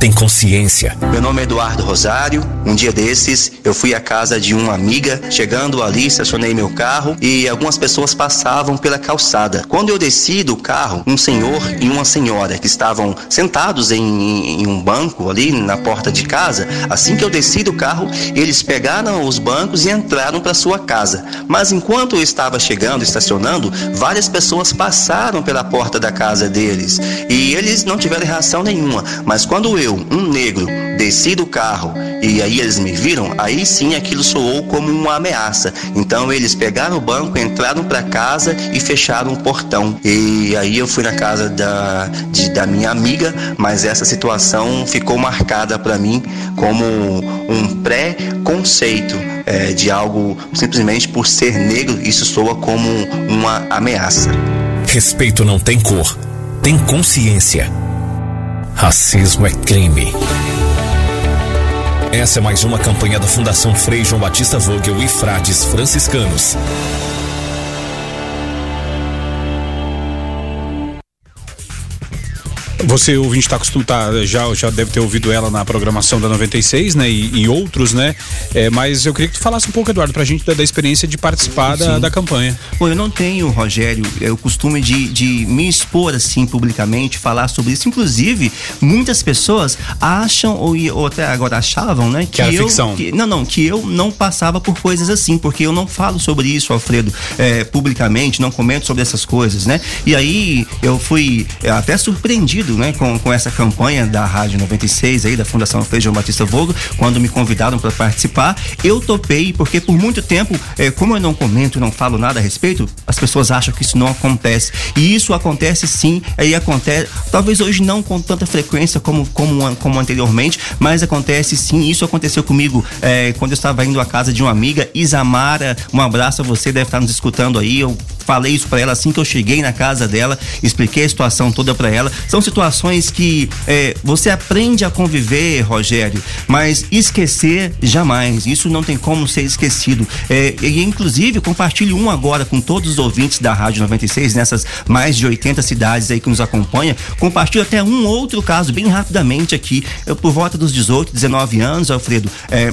tem consciência. Meu nome é Eduardo Rosário. Um dia desses, eu fui à casa de uma amiga. Chegando ali, estacionei meu carro e algumas pessoas passavam pela calçada. Quando eu desci do carro, um senhor e uma senhora que estavam sentados em, em um banco ali na porta de casa. Assim que eu desci do carro, eles pegaram os bancos e entraram para sua casa. Mas enquanto eu estava chegando, estacionando, várias pessoas passaram pela porta da casa deles e eles não tiveram reação nenhuma. Mas quando eu, um negro, desci do carro e aí eles me viram, aí sim aquilo soou como uma ameaça. Então eles pegaram o banco, entraram para casa e fecharam o portão. E aí eu fui na casa da, de- da minha amiga, mas essa situação ficou marcada para mim como um pré-conceito é, de algo simplesmente por ser negro, isso soa como uma ameaça. Respeito não tem cor, tem consciência. Racismo é crime. Essa é mais uma campanha da Fundação Frei João Batista Vogel e Frades Franciscanos. Você, ouvinte, tá acostumado, tá, já, já deve ter ouvido ela na programação da 96, né? E, e outros, né? É, mas eu queria que tu falasse um pouco, Eduardo, pra gente da, da experiência de participar da, da, campanha. Bom, eu não tenho, Rogério, é, o costume de, de me expor assim publicamente, falar sobre isso. Inclusive, muitas pessoas acham, ou, ou até agora achavam, né? Que, que era eu, ficção. Que, não, não, que eu não passava por coisas assim, porque eu não falo sobre isso, Alfredo, é, publicamente, não comento sobre essas coisas, né? E aí eu fui é, até surpreendido, né, com, com essa campanha da Rádio 96 aí, da Fundação Feijão Batista Vogo, quando me convidaram para participar. Eu topei, porque por muito tempo, é, como eu não comento, não falo nada a respeito, as pessoas acham que isso não acontece. E isso acontece sim, aí acontece, talvez hoje não com tanta frequência como, como, como anteriormente, mas acontece sim. Isso aconteceu comigo é, quando eu estava indo à casa de uma amiga, Isamara. Um abraço a você, deve estar nos escutando aí. Eu falei isso para ela assim que eu cheguei na casa dela, expliquei a situação toda para ela. São situações que é, você aprende a conviver, Rogério, mas esquecer jamais. Isso não tem como ser esquecido. É, e inclusive compartilho um agora com todos os ouvintes da Rádio 96 nessas mais de 80 cidades aí que nos acompanha. Compartilho até um outro caso bem rapidamente aqui. Eu por volta dos 18, 19 anos, Alfredo,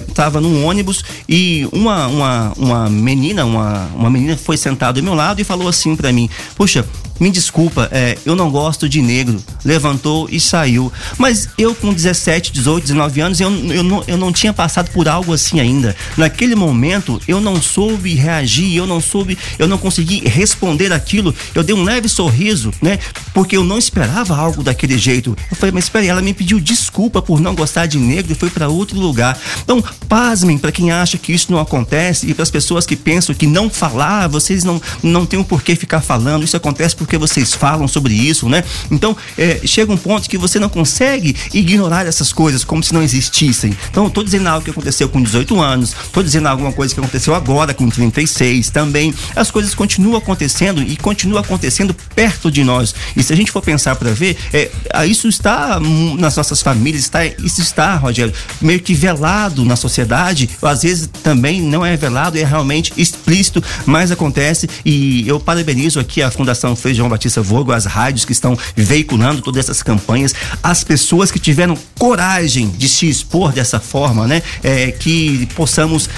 estava é, num ônibus e uma uma uma menina, uma uma menina foi sentada ao meu lado e falou assim para mim: Puxa, me desculpa, é, eu não gosto de negro. Levantou e saiu. Mas eu, com 17, 18, 19 anos, eu, eu, não, eu não tinha passado por algo assim ainda. Naquele momento, eu não soube reagir, eu não soube, eu não consegui responder aquilo. Eu dei um leve sorriso, né? Porque eu não esperava algo daquele jeito. Eu falei, mas espera ela me pediu desculpa por não gostar de negro e foi para outro lugar. Então, pasmem para quem acha que isso não acontece e para as pessoas que pensam que não falar, vocês não, não têm um porquê ficar falando. Isso acontece porque vocês falam sobre isso, né? Então, é, chega um ponto que você não consegue ignorar essas coisas como se não existissem. Então, eu tô dizendo algo que aconteceu com 18 anos, tô dizendo alguma coisa que aconteceu agora com 36 também. As coisas continuam acontecendo e continuam acontecendo perto de nós. E se a gente for pensar para ver, é, isso está nas nossas famílias, está, isso está, Rogério, meio que velado na sociedade. Às vezes também não é velado, é realmente explícito, mas acontece. E eu parabenizo aqui a Fundação Feijão Batista Vogo, as rádios que estão veiculando todas essas campanhas, as pessoas que tiveram coragem de se expor dessa forma, né? É, que possamos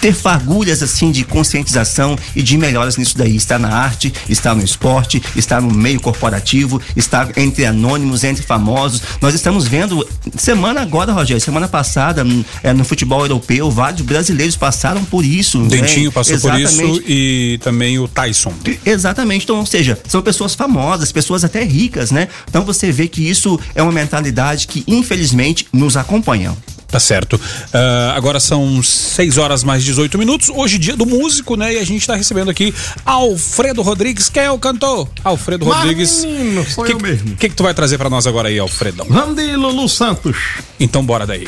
ter fagulhas assim de conscientização e de melhoras nisso daí. Está na arte, está no esporte, está no meio corporativo, está entre anônimos, entre famosos. Nós estamos vendo semana agora, Rogério, semana passada é, no futebol europeu, vários brasileiros passaram por isso. Né? Dentinho né? passou Exatamente. por isso e também o Tyson. Exatamente. Então, ou seja, são pessoas famosas, pessoas até ricas, né? Então você vê que isso é uma mentalidade que infelizmente nos acompanha. Tá certo. Uh, agora são 6 horas mais 18 minutos. Hoje, dia do músico, né? E a gente tá recebendo aqui Alfredo Rodrigues. Quem é o cantor? Alfredo Rodrigues. Menino, sou que, eu mesmo. O que, que tu vai trazer para nós agora aí, Alfredo? Vamos de Lulu Santos. Então bora daí.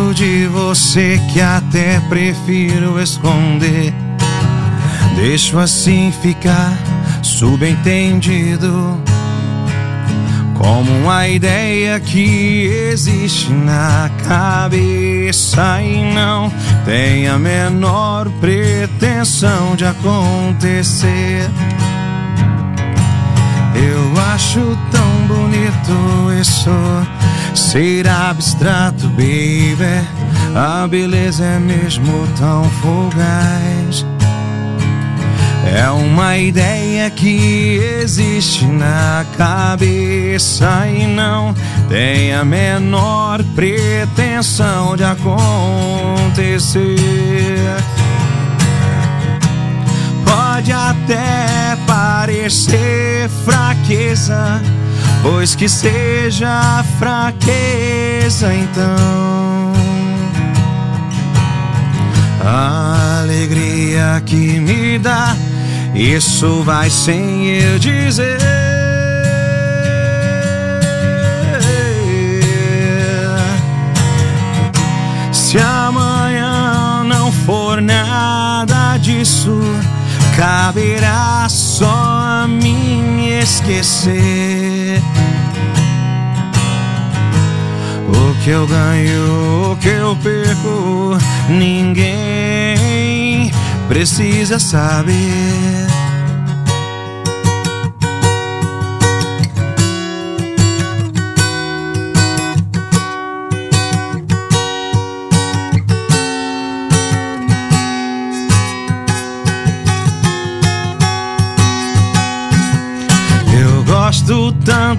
Tanto de você que até prefiro esconder. Deixo assim ficar subentendido. Como uma ideia que existe na cabeça e não tem a menor pretensão de acontecer. Eu acho tão bonito isso ser abstrato, baby. A beleza é mesmo tão fugaz. É uma ideia que existe na cabeça e não tem a menor pretensão de acontecer. Pode até parecer fraqueza pois que seja fraqueza então. A alegria que me dá, isso vai sem eu dizer. Se amanhã não for nada disso caberá só a mim esquecer. O que eu ganho, o que eu perco, ninguém precisa saber.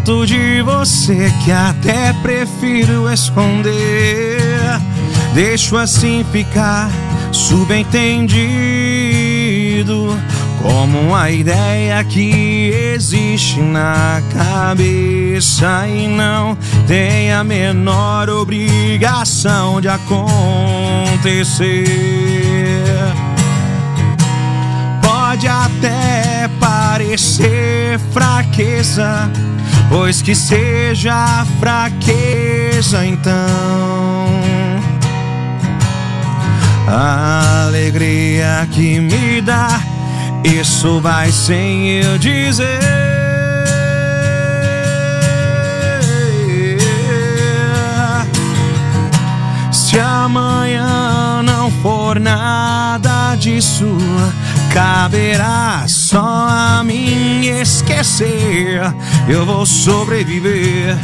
Tanto de você que até prefiro esconder. Deixo assim ficar subentendido como a ideia que existe na cabeça e não tem a menor obrigação de acontecer. Pode até parecer fraqueza, pois que seja fraqueza então. A alegria que me dá, isso vai sem eu dizer. Se amanhã não for nada disso, caberá só a mim esquecer. Eu vou sobreviver.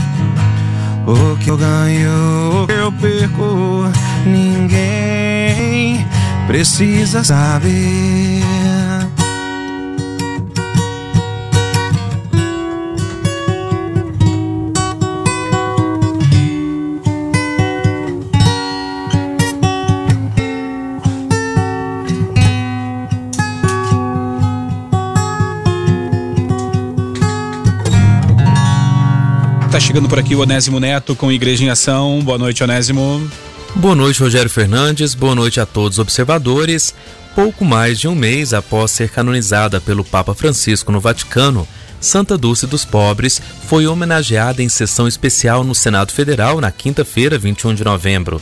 O que eu ganho, o que eu perco, ninguém precisa saber. Tá chegando por aqui o Onésimo Neto com Igreja em Ação. Boa noite, Onésimo. Boa noite, Rogério Fernandes. Boa noite a todos os observadores. Pouco mais de um mês após ser canonizada pelo Papa Francisco no Vaticano, Santa Dulce dos Pobres foi homenageada em sessão especial no Senado Federal na quinta-feira, 21 de novembro.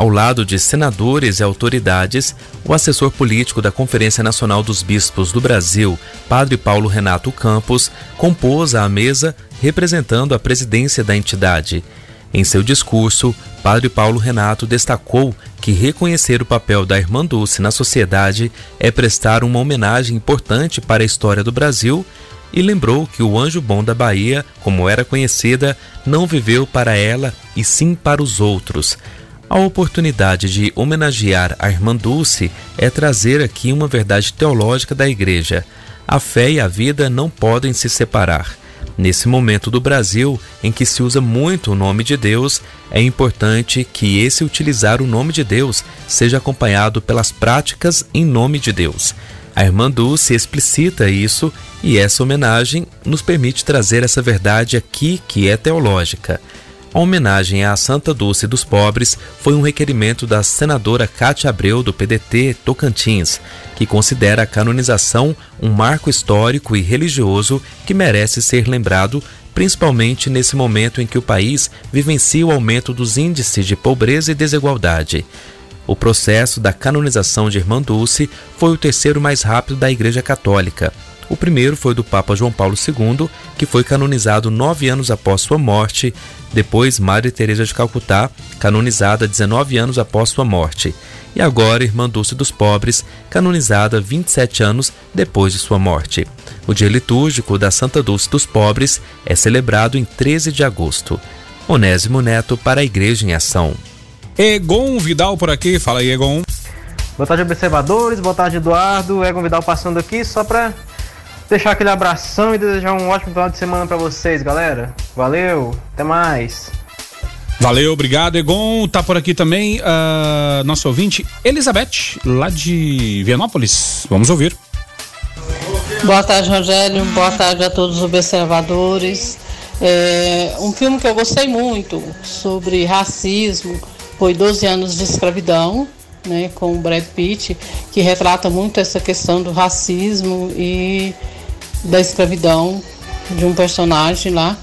Ao lado de senadores e autoridades, o assessor político da Conferência Nacional dos Bispos do Brasil, Padre Paulo Renato Campos, compôs a mesa representando a presidência da entidade. Em seu discurso, Padre Paulo Renato destacou que reconhecer o papel da Irmã Dulce na sociedade é prestar uma homenagem importante para a história do Brasil e lembrou que o Anjo Bom da Bahia, como era conhecida, não viveu para ela e sim para os outros. A oportunidade de homenagear a Irmã Dulce é trazer aqui uma verdade teológica da Igreja. A fé e a vida não podem se separar. Nesse momento do Brasil, em que se usa muito o nome de Deus, é importante que esse utilizar o nome de Deus seja acompanhado pelas práticas em nome de Deus. A irmã Dulce explicita isso e essa homenagem nos permite trazer essa verdade aqui que é teológica. A homenagem à Santa Dulce dos Pobres foi um requerimento da senadora Cátia Abreu do PDT Tocantins, que considera a canonização um marco histórico e religioso que merece ser lembrado, principalmente nesse momento em que o país vivencia o aumento dos índices de pobreza e desigualdade. O processo da canonização de Irmã Dulce foi o terceiro mais rápido da Igreja Católica. O primeiro foi do Papa João Paulo II, que foi canonizado nove anos após sua morte. Depois, Madre Teresa de Calcutá, canonizada 19 anos após sua morte. E agora, Irmã Dulce dos Pobres, canonizada 27 anos depois de sua morte. O dia litúrgico da Santa Dulce dos Pobres é celebrado em 13 de agosto. Onésimo Neto para a Igreja em Ação. Egon Vidal por aqui. Fala aí, Egon. Boa tarde, observadores. Boa tarde, Eduardo. Egon Vidal passando aqui só para deixar aquele abração e desejar um ótimo final de semana para vocês, galera. Valeu, até mais. Valeu, obrigado, Egon. Tá por aqui também uh, nosso ouvinte, Elizabeth, lá de Vianópolis. Vamos ouvir. Boa tarde, Rogério. Boa tarde a todos os observadores. É, um filme que eu gostei muito sobre racismo foi 12 anos de escravidão, né, com o Brad Pitt, que retrata muito essa questão do racismo e da escravidão de um personagem lá.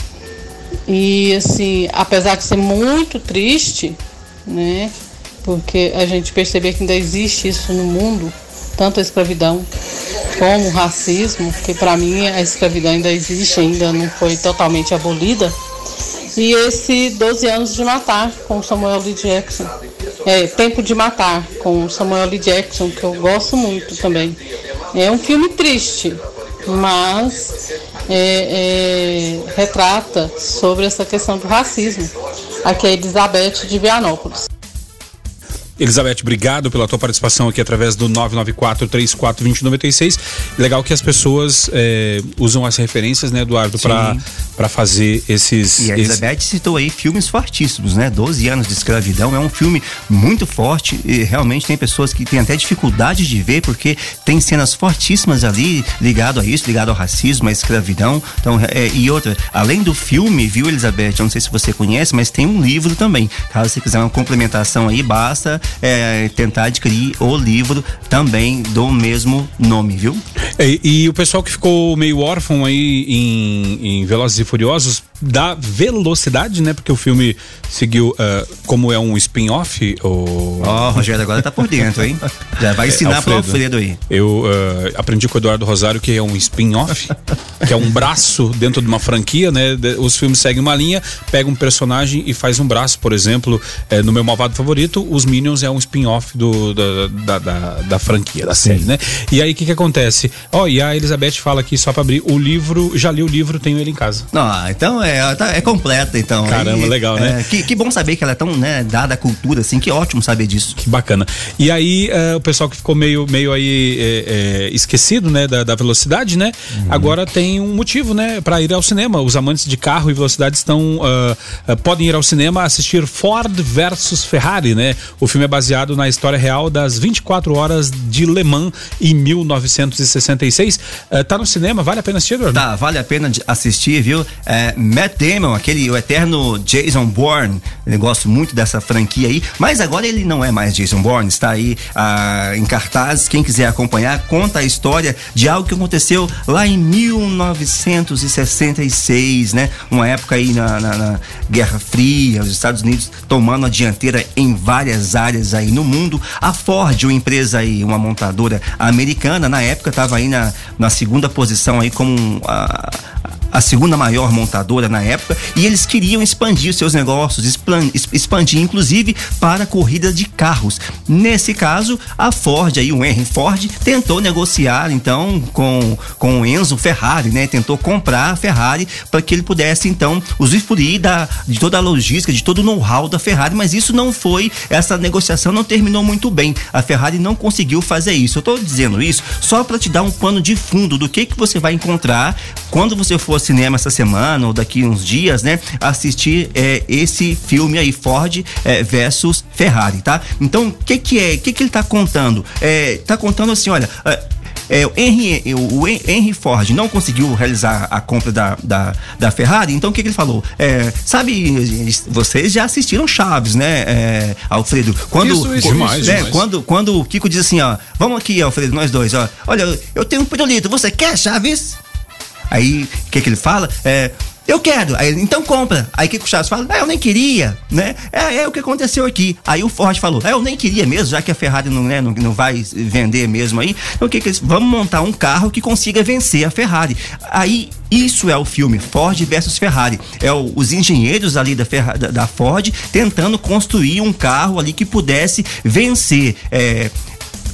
E assim, apesar de ser muito triste, né? Porque a gente perceber que ainda existe isso no mundo, tanto a escravidão como o racismo, porque para mim a escravidão ainda existe, ainda não foi totalmente abolida. E esse 12 anos de matar com Samuel L. Jackson. É, Tempo de Matar com Samuel L. Jackson, que eu gosto muito também. É um filme triste, mas é, é, retrata sobre essa questão do racismo. Aqui é Elizabeth de Vianópolis. Elizabeth, obrigado pela tua participação aqui através do 994-34-2096. Legal que as pessoas é, usam as referências, né, Eduardo, para fazer esses. E a Elizabeth citou aí filmes fortíssimos, né? 12 anos de escravidão é um filme muito forte e realmente tem pessoas que têm até dificuldade de ver porque tem cenas fortíssimas ali ligado a isso, ligado ao racismo, à escravidão. Então, é, e outra, além do filme, viu, Elizabeth? Eu não sei se você conhece, mas tem um livro também. Caso você quiser uma complementação aí, basta é, tentar adquirir o livro também do mesmo nome, viu? E, e o pessoal que ficou meio órfão aí em, em Velozes e Furiosos da velocidade, né? Porque o filme seguiu uh, como é um spin-off. Ó, oh, Rogério agora tá por dentro, hein? Já vai ensinar é, Alfredo. pro Alfredo aí. Eu uh, aprendi com o Eduardo Rosário que é um spin-off, que é um braço dentro de uma franquia, né? Os filmes seguem uma linha, pega um personagem e faz um braço, por exemplo, eh, no meu malvado favorito, os Minions é um spin-off do, da, da, da, da, franquia, da série, Sim. né? E aí o que que acontece? Ó, oh, e a Elizabeth fala aqui, só pra abrir, o livro, já li o livro, tenho ele em casa. Ah, então é, tá, é completa, então. Caramba, e, legal, né? É, que, que bom saber que ela é tão, né, dada à cultura, assim, que ótimo saber disso. Que bacana. E aí, uh, o pessoal que ficou meio, meio aí é, é, esquecido, né, da, da velocidade, né? Uhum. Agora tem um motivo, né, para ir ao cinema. Os amantes de carro e velocidade estão, uh, uh, podem ir ao cinema assistir Ford versus Ferrari, né? O filme é baseado na história real das 24 horas de Le Mans em 1966. tá no cinema, vale a pena assistir, Eduardo? Tá, vale a pena assistir, viu? É, Matt Damon, aquele, o eterno Jason Bourne, eu gosto muito dessa franquia aí, mas agora ele não é mais Jason Bourne, está aí ah, em cartaz, quem quiser acompanhar, conta a história de algo que aconteceu lá em 1966, né? Uma época aí na, na, na Guerra Fria, os Estados Unidos tomando a dianteira em várias áreas aí no mundo. A Ford, uma empresa aí, uma montadora americana, na época estava aí na, na segunda posição aí como a, a segunda maior montadora na época, e eles queriam expandir seus negócios, expandir inclusive para corridas de carros. Nesse caso, a Ford aí, o Henry Ford, tentou negociar então com com o Enzo Ferrari, né? Tentou comprar a Ferrari para que ele pudesse então usufruir da, de toda a logística, de todo o know-how da Ferrari, mas isso não foi, essa negociação não terminou muito bem. A Ferrari não conseguiu fazer isso. Eu estou dizendo isso só para te dar um pano de fundo do que que você vai encontrar quando você for cinema essa semana ou daqui uns dias, né? Assistir é, esse filme aí, Ford é, versus Ferrari, tá? Então, o que que é, o que que ele tá contando? É, tá contando assim, olha, é, é, o, Henry, o Henry Ford não conseguiu realizar a compra da, da, da Ferrari, então o que, que ele falou? É, sabe, vocês já assistiram Chaves, né, é, Alfredo? Quando, isso, isso, demais, né, demais. Quando, quando o Kiko diz assim, ó, vamos aqui, Alfredo, nós dois, ó, olha, eu tenho um pirulito, você quer Chaves? Aí, o que que ele fala? É, eu quero. Aí então compra. Aí o que, o Chaves fala? Ah, eu nem queria, né? É, é o que aconteceu aqui. Aí o Ford falou: ah, eu nem queria mesmo, já que a Ferrari não, né, não, não vai vender mesmo aí. Então o que que eles. Vamos montar um carro que consiga vencer a Ferrari. Aí isso é o filme Ford versus Ferrari. É o, os engenheiros ali da, Ferra, da, da, Ford tentando construir um carro ali que pudesse vencer. É,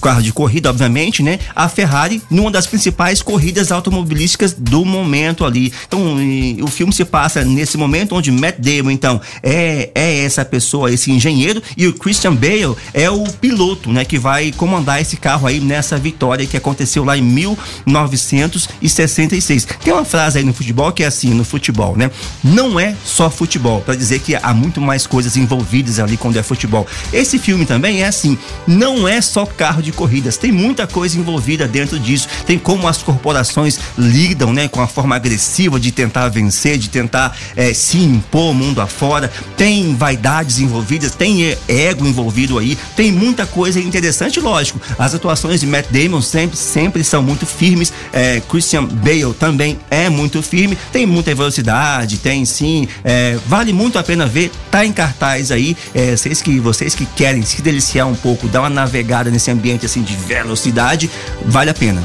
carro de corrida, obviamente, né? A Ferrari numa das principais corridas automobilísticas do momento ali. Então, o filme se passa nesse momento onde Matt Damon, então, é, é essa pessoa, esse engenheiro, e o Christian Bale é o piloto, né? Que vai comandar esse carro aí nessa vitória que aconteceu lá em 1966. Tem uma frase aí no futebol que é assim, no futebol, né? Não é só futebol, para dizer que há muito mais coisas envolvidas ali quando é futebol. Esse filme também é assim, não é só carro de corridas. Tem muita coisa envolvida dentro disso. Tem como as corporações lidam, né, com a forma agressiva de tentar vencer, de tentar é, se impor mundo afora. Tem vaidades envolvidas, tem ego envolvido aí. Tem muita coisa interessante, lógico. As atuações de Matt Damon sempre, sempre são muito firmes. É, Christian Bale também é muito firme. Tem muita velocidade, tem sim. É, vale muito a pena ver. Tá em cartaz aí. É, vocês que vocês que querem se deliciar um pouco, dar uma navegada nesse ambiente assim de velocidade, vale a pena.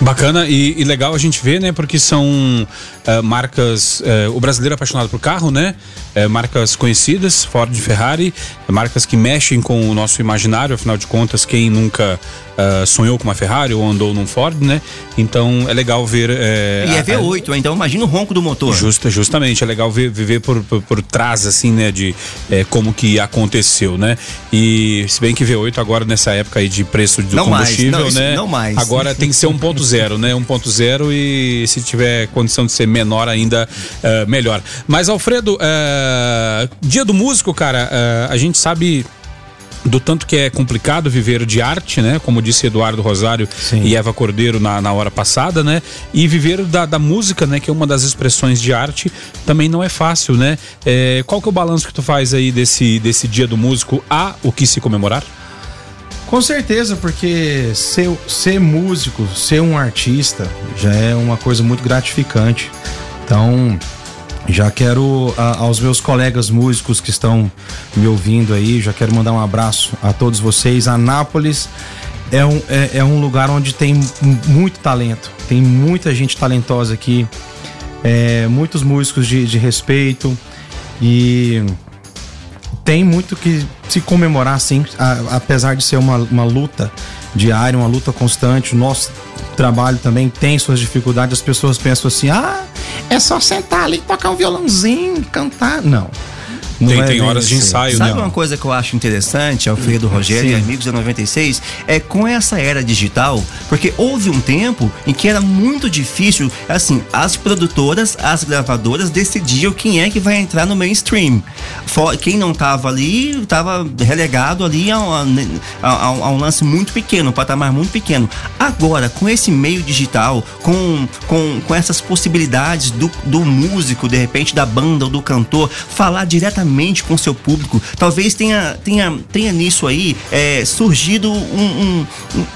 Bacana e, e, legal a gente ver, né? Porque são uh, marcas. Uh, o brasileiro é apaixonado por carro, né? Uh, marcas conhecidas, Ford e Ferrari, marcas que mexem com o nosso imaginário, afinal de contas, quem nunca sonhou com uma Ferrari ou andou num Ford, né? Então é legal ver. e é V8, então imagina o ronco do motor. Justa, justamente, é legal ver, viver por, por, por trás, assim, né? De como que aconteceu, né? E se bem que V8 agora nessa época aí de preço do não combustível, mais, não, né? Não mais. Agora tem que ser 1.0, né? 1.0 e se tiver condição de ser menor ainda, uh, melhor. Mas, Alfredo, uh, dia do músico, cara, uh, a gente sabe do tanto que é complicado viver de arte, né? Como disse Eduardo Rosário Sim. e Eva Cordeiro na, na hora passada, né? E viver da, da música, né? Que é uma das expressões de arte, também não é fácil, né? É, qual que é o balanço que tu faz aí desse, desse dia do músico? Há o que se comemorar? Com certeza, porque ser, ser músico, ser um artista, já é uma coisa muito gratificante. Então, já quero a, aos meus colegas músicos que estão me ouvindo aí, já quero mandar um abraço a todos vocês. Anápolis é um, é, é um lugar onde tem muito talento, tem muita gente talentosa aqui, é, muitos músicos de, de respeito e tem muito que se comemorar, sim, a, apesar de ser uma, uma luta diária, uma luta constante. O nosso trabalho também tem suas dificuldades. As pessoas pensam assim: ah, é só sentar ali, tocar um violãozinho, cantar. Não. Não tem, é tem horas de ensaio, Sabe uma coisa que eu acho interessante, Alfredo Rogério Sim. e amigos da 96? É com essa era digital, porque houve um tempo em que era muito difícil, assim, as produtoras, as gravadoras decidiam quem é que vai entrar no mainstream. Quem não tava ali, tava relegado ali a, a, a, a um lance muito pequeno, um patamar muito pequeno. Agora, com esse meio digital, com, com, com essas possibilidades do, do músico, de repente, da banda ou do cantor, falar diretamente diretamente com seu público. Talvez tenha, tenha, tenha nisso aí é, surgido um, um,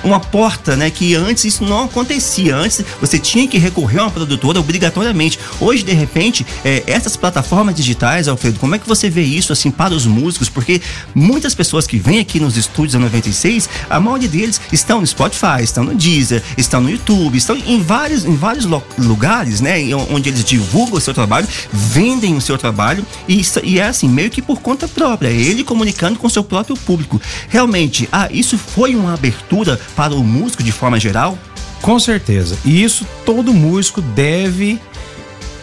uma porta, né? Que antes isso não acontecia. Antes você tinha que recorrer a uma produtora obrigatoriamente. Hoje, de repente, é, essas plataformas digitais, Alfredo, como é que você vê isso assim para os músicos? Porque muitas pessoas que vêm aqui nos estúdios da 96, a maioria deles estão no Spotify, estão no Deezer, estão no YouTube, estão em vários, em vários lugares, né? Onde eles divulgam o seu trabalho, vendem o seu trabalho e, e é assim meio que por conta própria, ele comunicando com seu próprio público. Realmente, ah, isso foi uma abertura para o músico de forma geral? Com certeza. E isso todo músico deve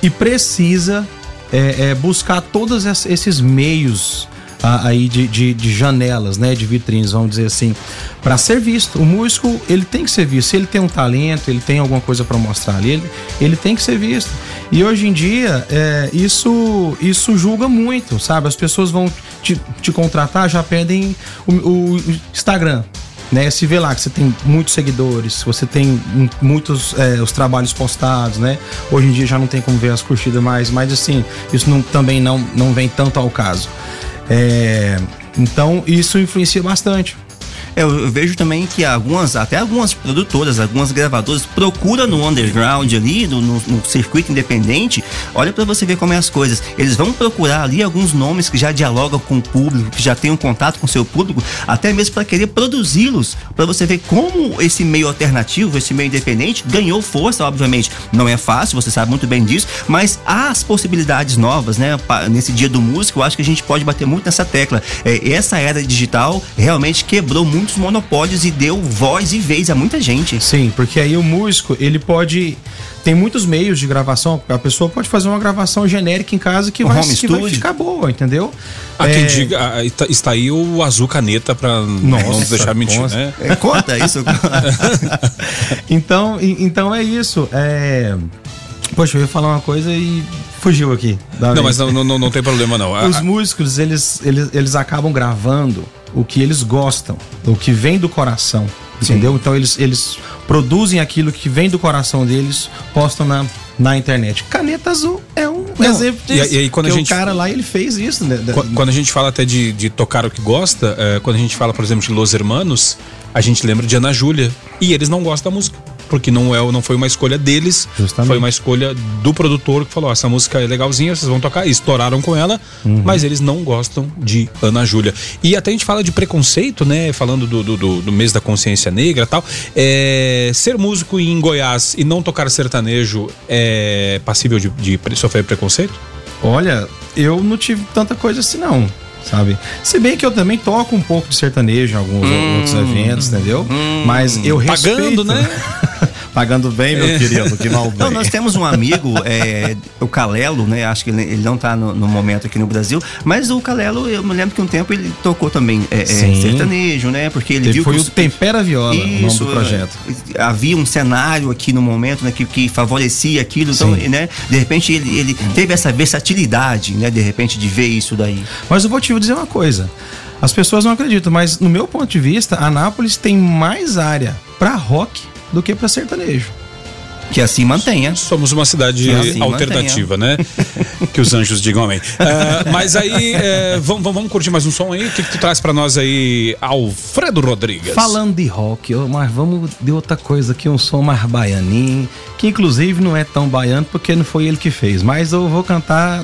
e precisa é, é, buscar todos esses meios aí de, de, de, janelas, né, de vitrines, vamos dizer assim, para ser visto. O músico ele tem que ser visto. Se ele tem um talento, ele tem alguma coisa para mostrar ali, ele, ele tem que ser visto. E hoje em dia é, isso isso julga muito, sabe? As pessoas vão te, te contratar já pedem o, o Instagram, né? Se vê lá que você tem muitos seguidores, você tem muitos é, os trabalhos postados, né? Hoje em dia já não tem como ver as curtidas mais, mas assim, isso não, também não, não vem tanto ao caso. É, então isso influencia bastante. Eu, vejo também que algumas, até algumas produtoras, algumas gravadoras procuram no underground ali, no, no, no circuito independente. Olha para você ver como é as coisas. Eles vão procurar ali alguns nomes que já dialogam com o público, que já têm um contato com o seu público, até mesmo para querer produzi-los, para você ver como esse meio alternativo, esse meio independente ganhou força, obviamente. Não é fácil, você sabe muito bem disso, mas há as possibilidades novas, né? Nesse dia do músico, eu acho que a gente pode bater muito nessa tecla. É, essa era digital realmente quebrou muito muitos monopólios e deu voz e vez a muita gente. Sim, porque aí o músico, ele pode tem muitos meios de gravação. A pessoa pode fazer uma gravação genérica em casa que, vai, que vai, ficar boa, entendeu? Há é... quem diga, está aí o azul caneta para não deixar mentir, conta, né? É, conta isso. então, então é isso. É... Poxa, eu ia falar uma coisa e fugiu aqui. Não, mas não, não, não tem problema não. Os músicos, eles, eles, eles acabam gravando o que eles gostam, o que vem do coração. Entendeu? Sim. Então eles, eles produzem aquilo que vem do coração deles, postam na, na internet. Caneta Azul é um Não, exemplo disso. E, e aí, quando a gente, o cara lá, ele fez isso. Né? Quando a gente fala até de, de tocar o que gosta, é, quando a gente fala, por exemplo, de Los Hermanos, a gente lembra de Ana Júlia. E eles não gostam da música. Porque não, é, não foi uma escolha deles, Justamente. foi uma escolha do produtor que falou: "Ó, essa música é legalzinha, vocês vão tocar. E estouraram com ela, Uhum. mas eles não gostam de Ana Júlia. E até a gente fala de preconceito, né? Falando do, do, do- do mês da consciência negra e tal. É, ser músico em Goiás e não tocar sertanejo é passível de, de sofrer preconceito? Olha, eu não tive tanta coisa assim não, sabe? Se bem que eu também toco um pouco de sertanejo em alguns outros eventos, entendeu? Mas eu Pagando, respeito... né? Pagando bem, meu querido, que mal bem. Não, nós temos um amigo, é, o Calelo, né? Acho que ele, ele não tá no, no momento aqui no Brasil, mas o Calelo, eu me lembro que um tempo ele tocou também é, é, sertanejo, né? Porque ele Ele viu foi que o os- Tempera Viola, o nome Isso, do projeto. é, havia um cenário aqui no momento, né, que, que favorecia aquilo, então, né, de repente ele, ele teve essa versatilidade, né, de repente de ver isso daí. Mas eu vou te dizer uma coisa. As pessoas não acreditam, mas no meu ponto de vista, Anápolis tem mais área pra rock do que pra sertanejo. Que assim mantenha. Somos uma cidade assim alternativa, né? que os anjos digam amém. Ah, mas aí, é, vamos, vamos, vamos curtir mais um som aí? O que, que tu traz pra nós aí, Alfredo Rodrigues? Falando de rock, mas vamos de outra coisa aqui, um som mais baianinho, que inclusive não é tão baiano porque não foi ele que fez, mas eu vou cantar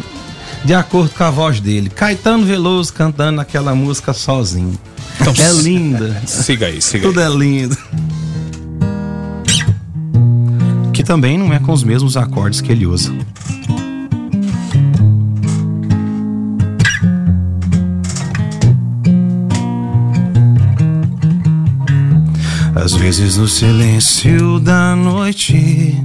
de acordo com a voz dele. Caetano Veloso cantando aquela música sozinho. é linda. Siga aí, siga Tudo é lindo. Que também não é com os mesmos acordes que ele usa. Às vezes no silêncio da noite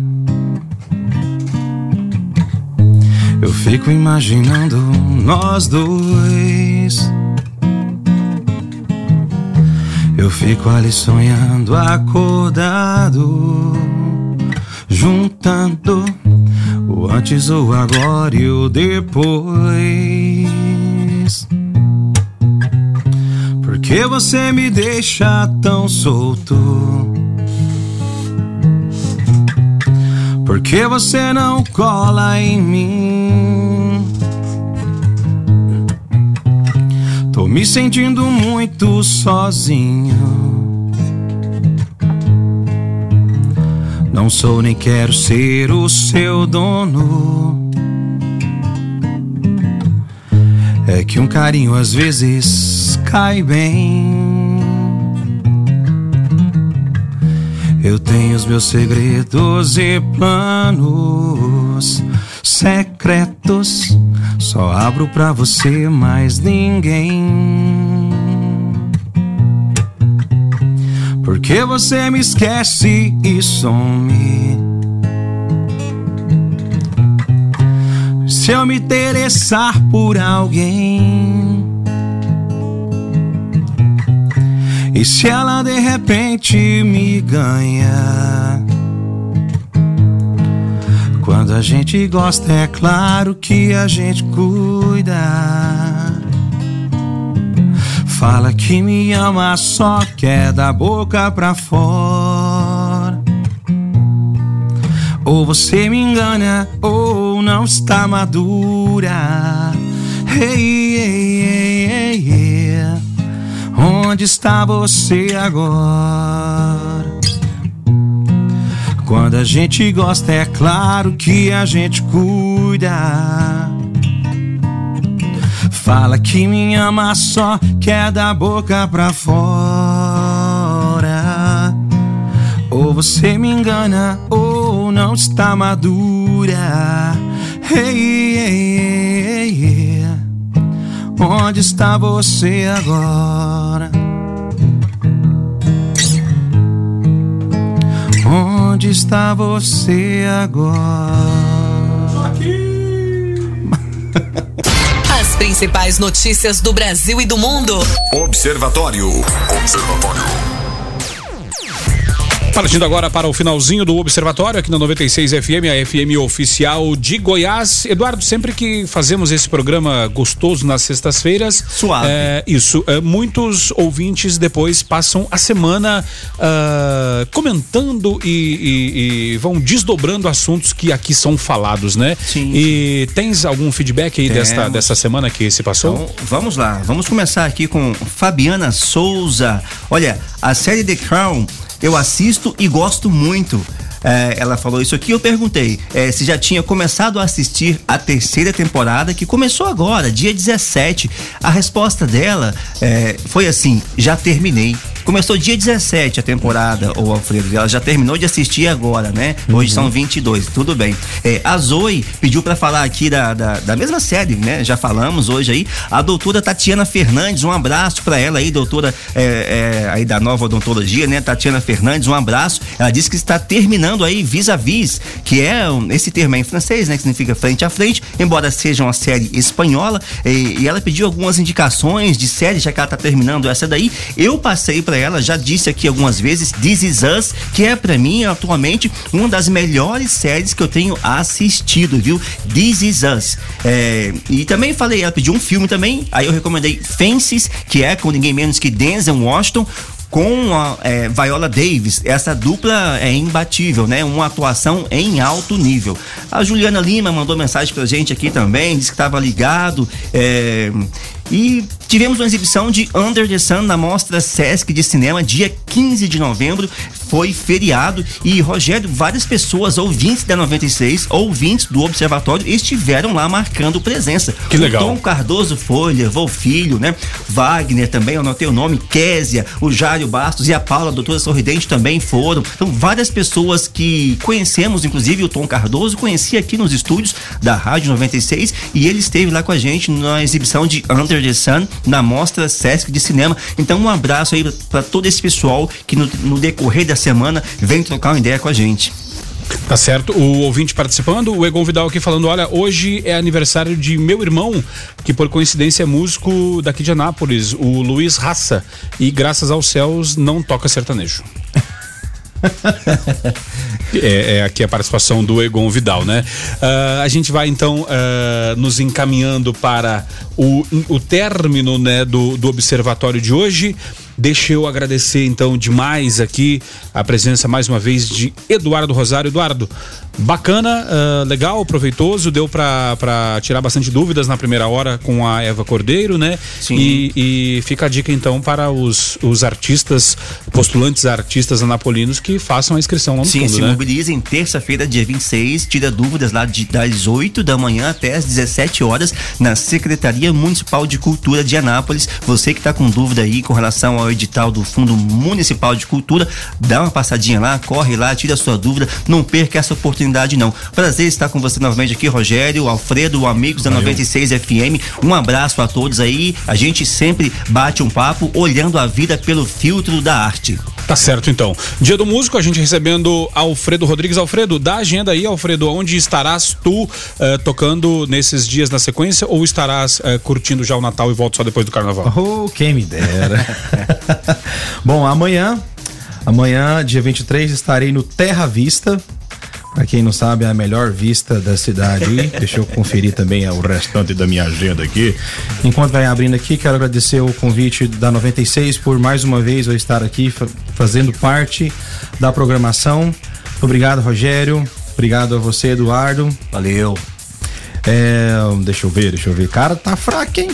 Eu fico imaginando nós dois Eu fico ali sonhando acordado Juntando o antes, o agora e o depois Por que você me deixa tão solto? Por que você não cola em mim? Tô me sentindo muito sozinho. Não sou nem quero ser o seu dono. É que um carinho às vezes cai bem. Eu tenho os meus segredos e planos secretos. Só abro pra você, mais ninguém. Porque você me esquece e some. Se eu me interessar por alguém. E se ela de repente me ganha? Quando a gente gosta, é claro que a gente cuida. Fala que me ama, só quer da boca pra fora. Ou você me engana, ou não está madura. Hey, hey, hey, hey, hey. Onde está você agora? Quando a gente gosta, é claro que a gente cuida. Fala que me ama, só quer da boca pra fora. Ou você me engana, ou não está madura. Hey, hey, hey, hey. Onde está você agora? Onde está você agora? Principais notícias do Brasil e do mundo. Observatório. Observatório. Partindo agora para o finalzinho do Observatório aqui na 96 FM, a FM oficial de Goiás. Eduardo, sempre que fazemos esse programa gostoso nas sextas-feiras, Suave. é, isso, é, muitos ouvintes depois passam a semana ah, comentando e, e- e vão desdobrando assuntos que aqui são falados, né? Sim. E tens algum feedback aí desta, dessa semana que se passou? Então, vamos lá, vamos começar aqui com Fabiana Souza. Olha, a série The Crown eu assisto e gosto muito. É, ela falou isso aqui, eu perguntei é, se já tinha começado a assistir a terceira temporada, que começou agora, dia 17. A resposta dela é, foi assim: já terminei. Começou dia 17 a temporada, o Alfredo. Ela já terminou de assistir agora, né? Hoje são 22, tudo bem. É, a Zoe pediu para falar aqui da, da, da, mesma série, né? Já falamos hoje aí. A doutora Tatiana Fernandes, um abraço para ela aí, doutora é, é, aí da nova odontologia, né? Tatiana Fernandes, um abraço. Ela disse que está terminando aí vis-a-vis, que é esse termo é em francês, né? Que significa frente a frente, embora seja uma série espanhola. E, e ela pediu algumas indicações de série, já que ela tá terminando essa daí. Eu passei para ela, já disse aqui algumas vezes, This Is Us, que é para mim atualmente uma das melhores séries que eu tenho assistido, viu? This Is Us. É, e também falei, ela pediu um filme também, aí eu recomendei Fences, que é com ninguém menos que Denzel Washington, com a é, Viola Davis. Essa dupla é imbatível, né? Uma atuação em alto nível. A Juliana Lima mandou mensagem pra gente aqui também, disse que estava ligado. É, e tivemos uma exibição de Under the Sun na mostra Sesc de cinema, dia 15 de novembro. Foi feriado e, Rogério, várias pessoas, ouvintes da 96, ouvintes do Observatório, estiveram lá marcando presença. Que legal. O Tom Cardoso foi, levou o filho, né? Wagner também, eu anotei o nome, Késia, o Jário Bastos e a Paula, a doutora Sorridente também foram. Então, várias pessoas que conhecemos, inclusive o Tom Cardoso, conheci aqui nos estúdios da Rádio 96 e ele esteve lá com a gente na exibição de Under the Sun na mostra Sesc de cinema. Então, um abraço aí para todo esse pessoal que no, no decorrer da semana vem trocar uma ideia com a gente. Tá certo. O ouvinte participando, o Egon Vidal aqui falando: olha, hoje é aniversário de meu irmão, que por coincidência é músico daqui de Anápolis, o Luiz Raça. E graças aos céus não toca sertanejo. é, é, aqui a participação do Egon Vidal, né? Uh, a gente vai então uh, nos encaminhando para o, o término né, do, do observatório de hoje. Deixa eu agradecer então demais aqui a presença mais uma vez de Eduardo Rosário. Eduardo, bacana, uh, legal, proveitoso, deu para tirar bastante dúvidas na primeira hora com a Eva Cordeiro, né? Sim. E, e fica a dica então para os, os artistas, postulantes artistas anapolinos que façam a inscrição lá no Sim, fundo, se né? mobilizem terça-feira, dia 26, tira dúvidas lá de, das 8 da manhã até as 17 horas na Secretaria Municipal de Cultura de Anápolis. Você que está com dúvida aí com relação ao edital do Fundo Municipal de Cultura, dá uma passadinha lá, corre lá, tira a sua dúvida, não perca essa oportunidade não. Prazer estar com você novamente aqui, Rogério, Alfredo, amigos da 96 FM. Um abraço a todos aí. A gente sempre bate um papo olhando a vida pelo filtro da arte. Tá certo então. Dia do músico, a gente recebendo Alfredo Rodrigues. Alfredo, dá agenda aí, Alfredo, onde estarás tu eh, tocando nesses dias na sequência ou estarás eh, curtindo já o Natal e volta só depois do carnaval? Oh, quem me dera. Bom, amanhã, amanhã, dia 23, estarei no Terra Vista. Pra quem não sabe, é a melhor vista da cidade. Deixa eu conferir também o restante da minha agenda aqui. Enquanto vai abrindo aqui, quero agradecer o convite da 96 por mais uma vez eu estar aqui fa- fazendo parte da programação. Obrigado, Rogério. Obrigado a você, Eduardo. Valeu. É, deixa eu ver, deixa eu ver. Cara, tá fraco, hein?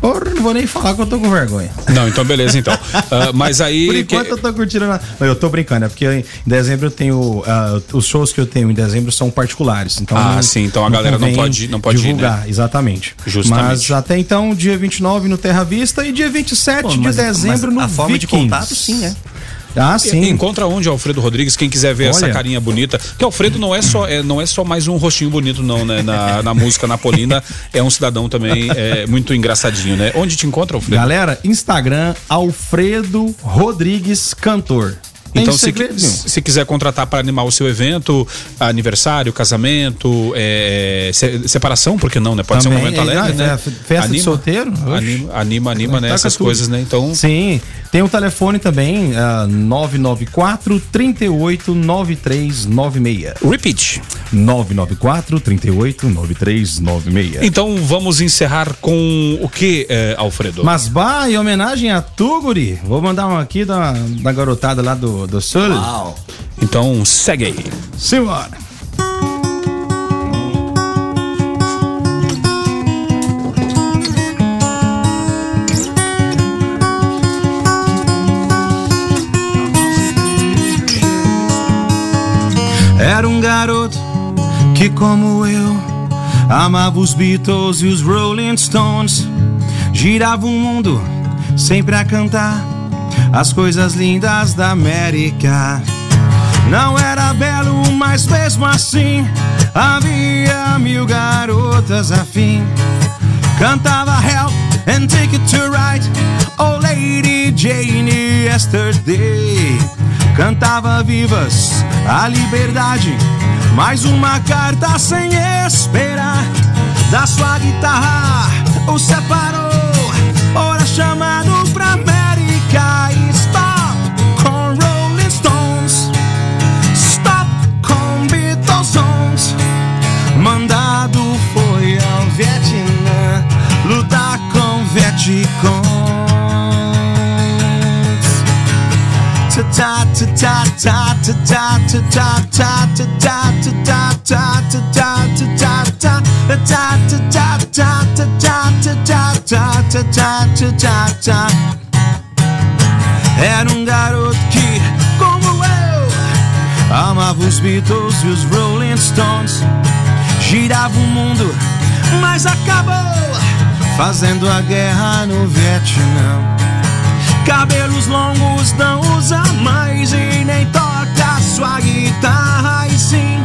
Porra, não vou nem falar que eu tô com vergonha. Não, então beleza então. Ah, mas aí. Por enquanto que- eu tô curtindo. Na... Eu tô brincando, é porque em dezembro eu tenho. ah, os shows que eu tenho em dezembro são particulares. Então Ah, não- sim, então a galera não pode- não pode ir, divulgar, né? exatamente. Justamente. Mas até então, dia 29 no Terra Vista e dia 27 Pô, de dezembro mas no a forma de Vikings. contato, sim, é. Ah, sim. Encontra onde Alfredo Rodrigues, quem quiser ver essa Olha. carinha bonita. Que Alfredo não é só, é, não é só mais um rostinho bonito, não, né? Na, na música napolina, é um cidadão também é, muito engraçadinho, né? Onde te encontra, Alfredo? Galera, Instagram, Alfredo Rodrigues Cantor. Então, se, se quiser contratar para animar o seu evento, aniversário, casamento, é, se- separação, por que não, né? Pode ser um Também, momento é, alegre, é, né? festa de solteiro? Anima, anima, anima né? Essas tudo. coisas, né? Então, Sim, tem o telefone também, ah, 994 38 9396. repeat. 994 38 9396. Então, vamos encerrar com o que, eh, Alfredo? Mas bah, em homenagem a tu, guri, vou mandar um aqui da, da garotada lá do, do, Sul. Uau. Então segue aí. Simbora. Era um garoto que, como eu, amava os Beatles e os Rolling Stones. Girava o um mundo sempre a cantar as coisas lindas da América. Não era belo, mas mesmo assim havia mil garotas afim. Cantava Help and Take It to Right, Oh Lady Jane Yesterday. Cantava vivas a liberdade, mais uma carta sem esperar. Da sua guitarra o separou, Era um garoto que, como eu, amava os Beatles e os Rolling Stones. Girava o mundo, mas acabou fazendo a guerra no Vietnã. Cabelos longos não usa mais e nem toca sua guitarra. E sim,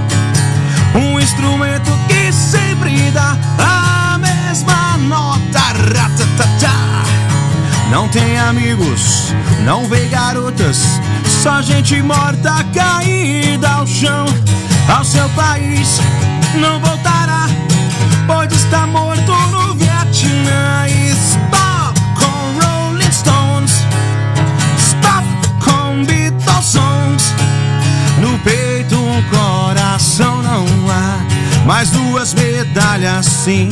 um instrumento que sempre dá a mesma nota. Não tem amigos, não vê garotas, só gente morta caída ao chão. Ao seu país não voltará, pode estar morto no Vietnã. no coração não há mais duas medalhas sim.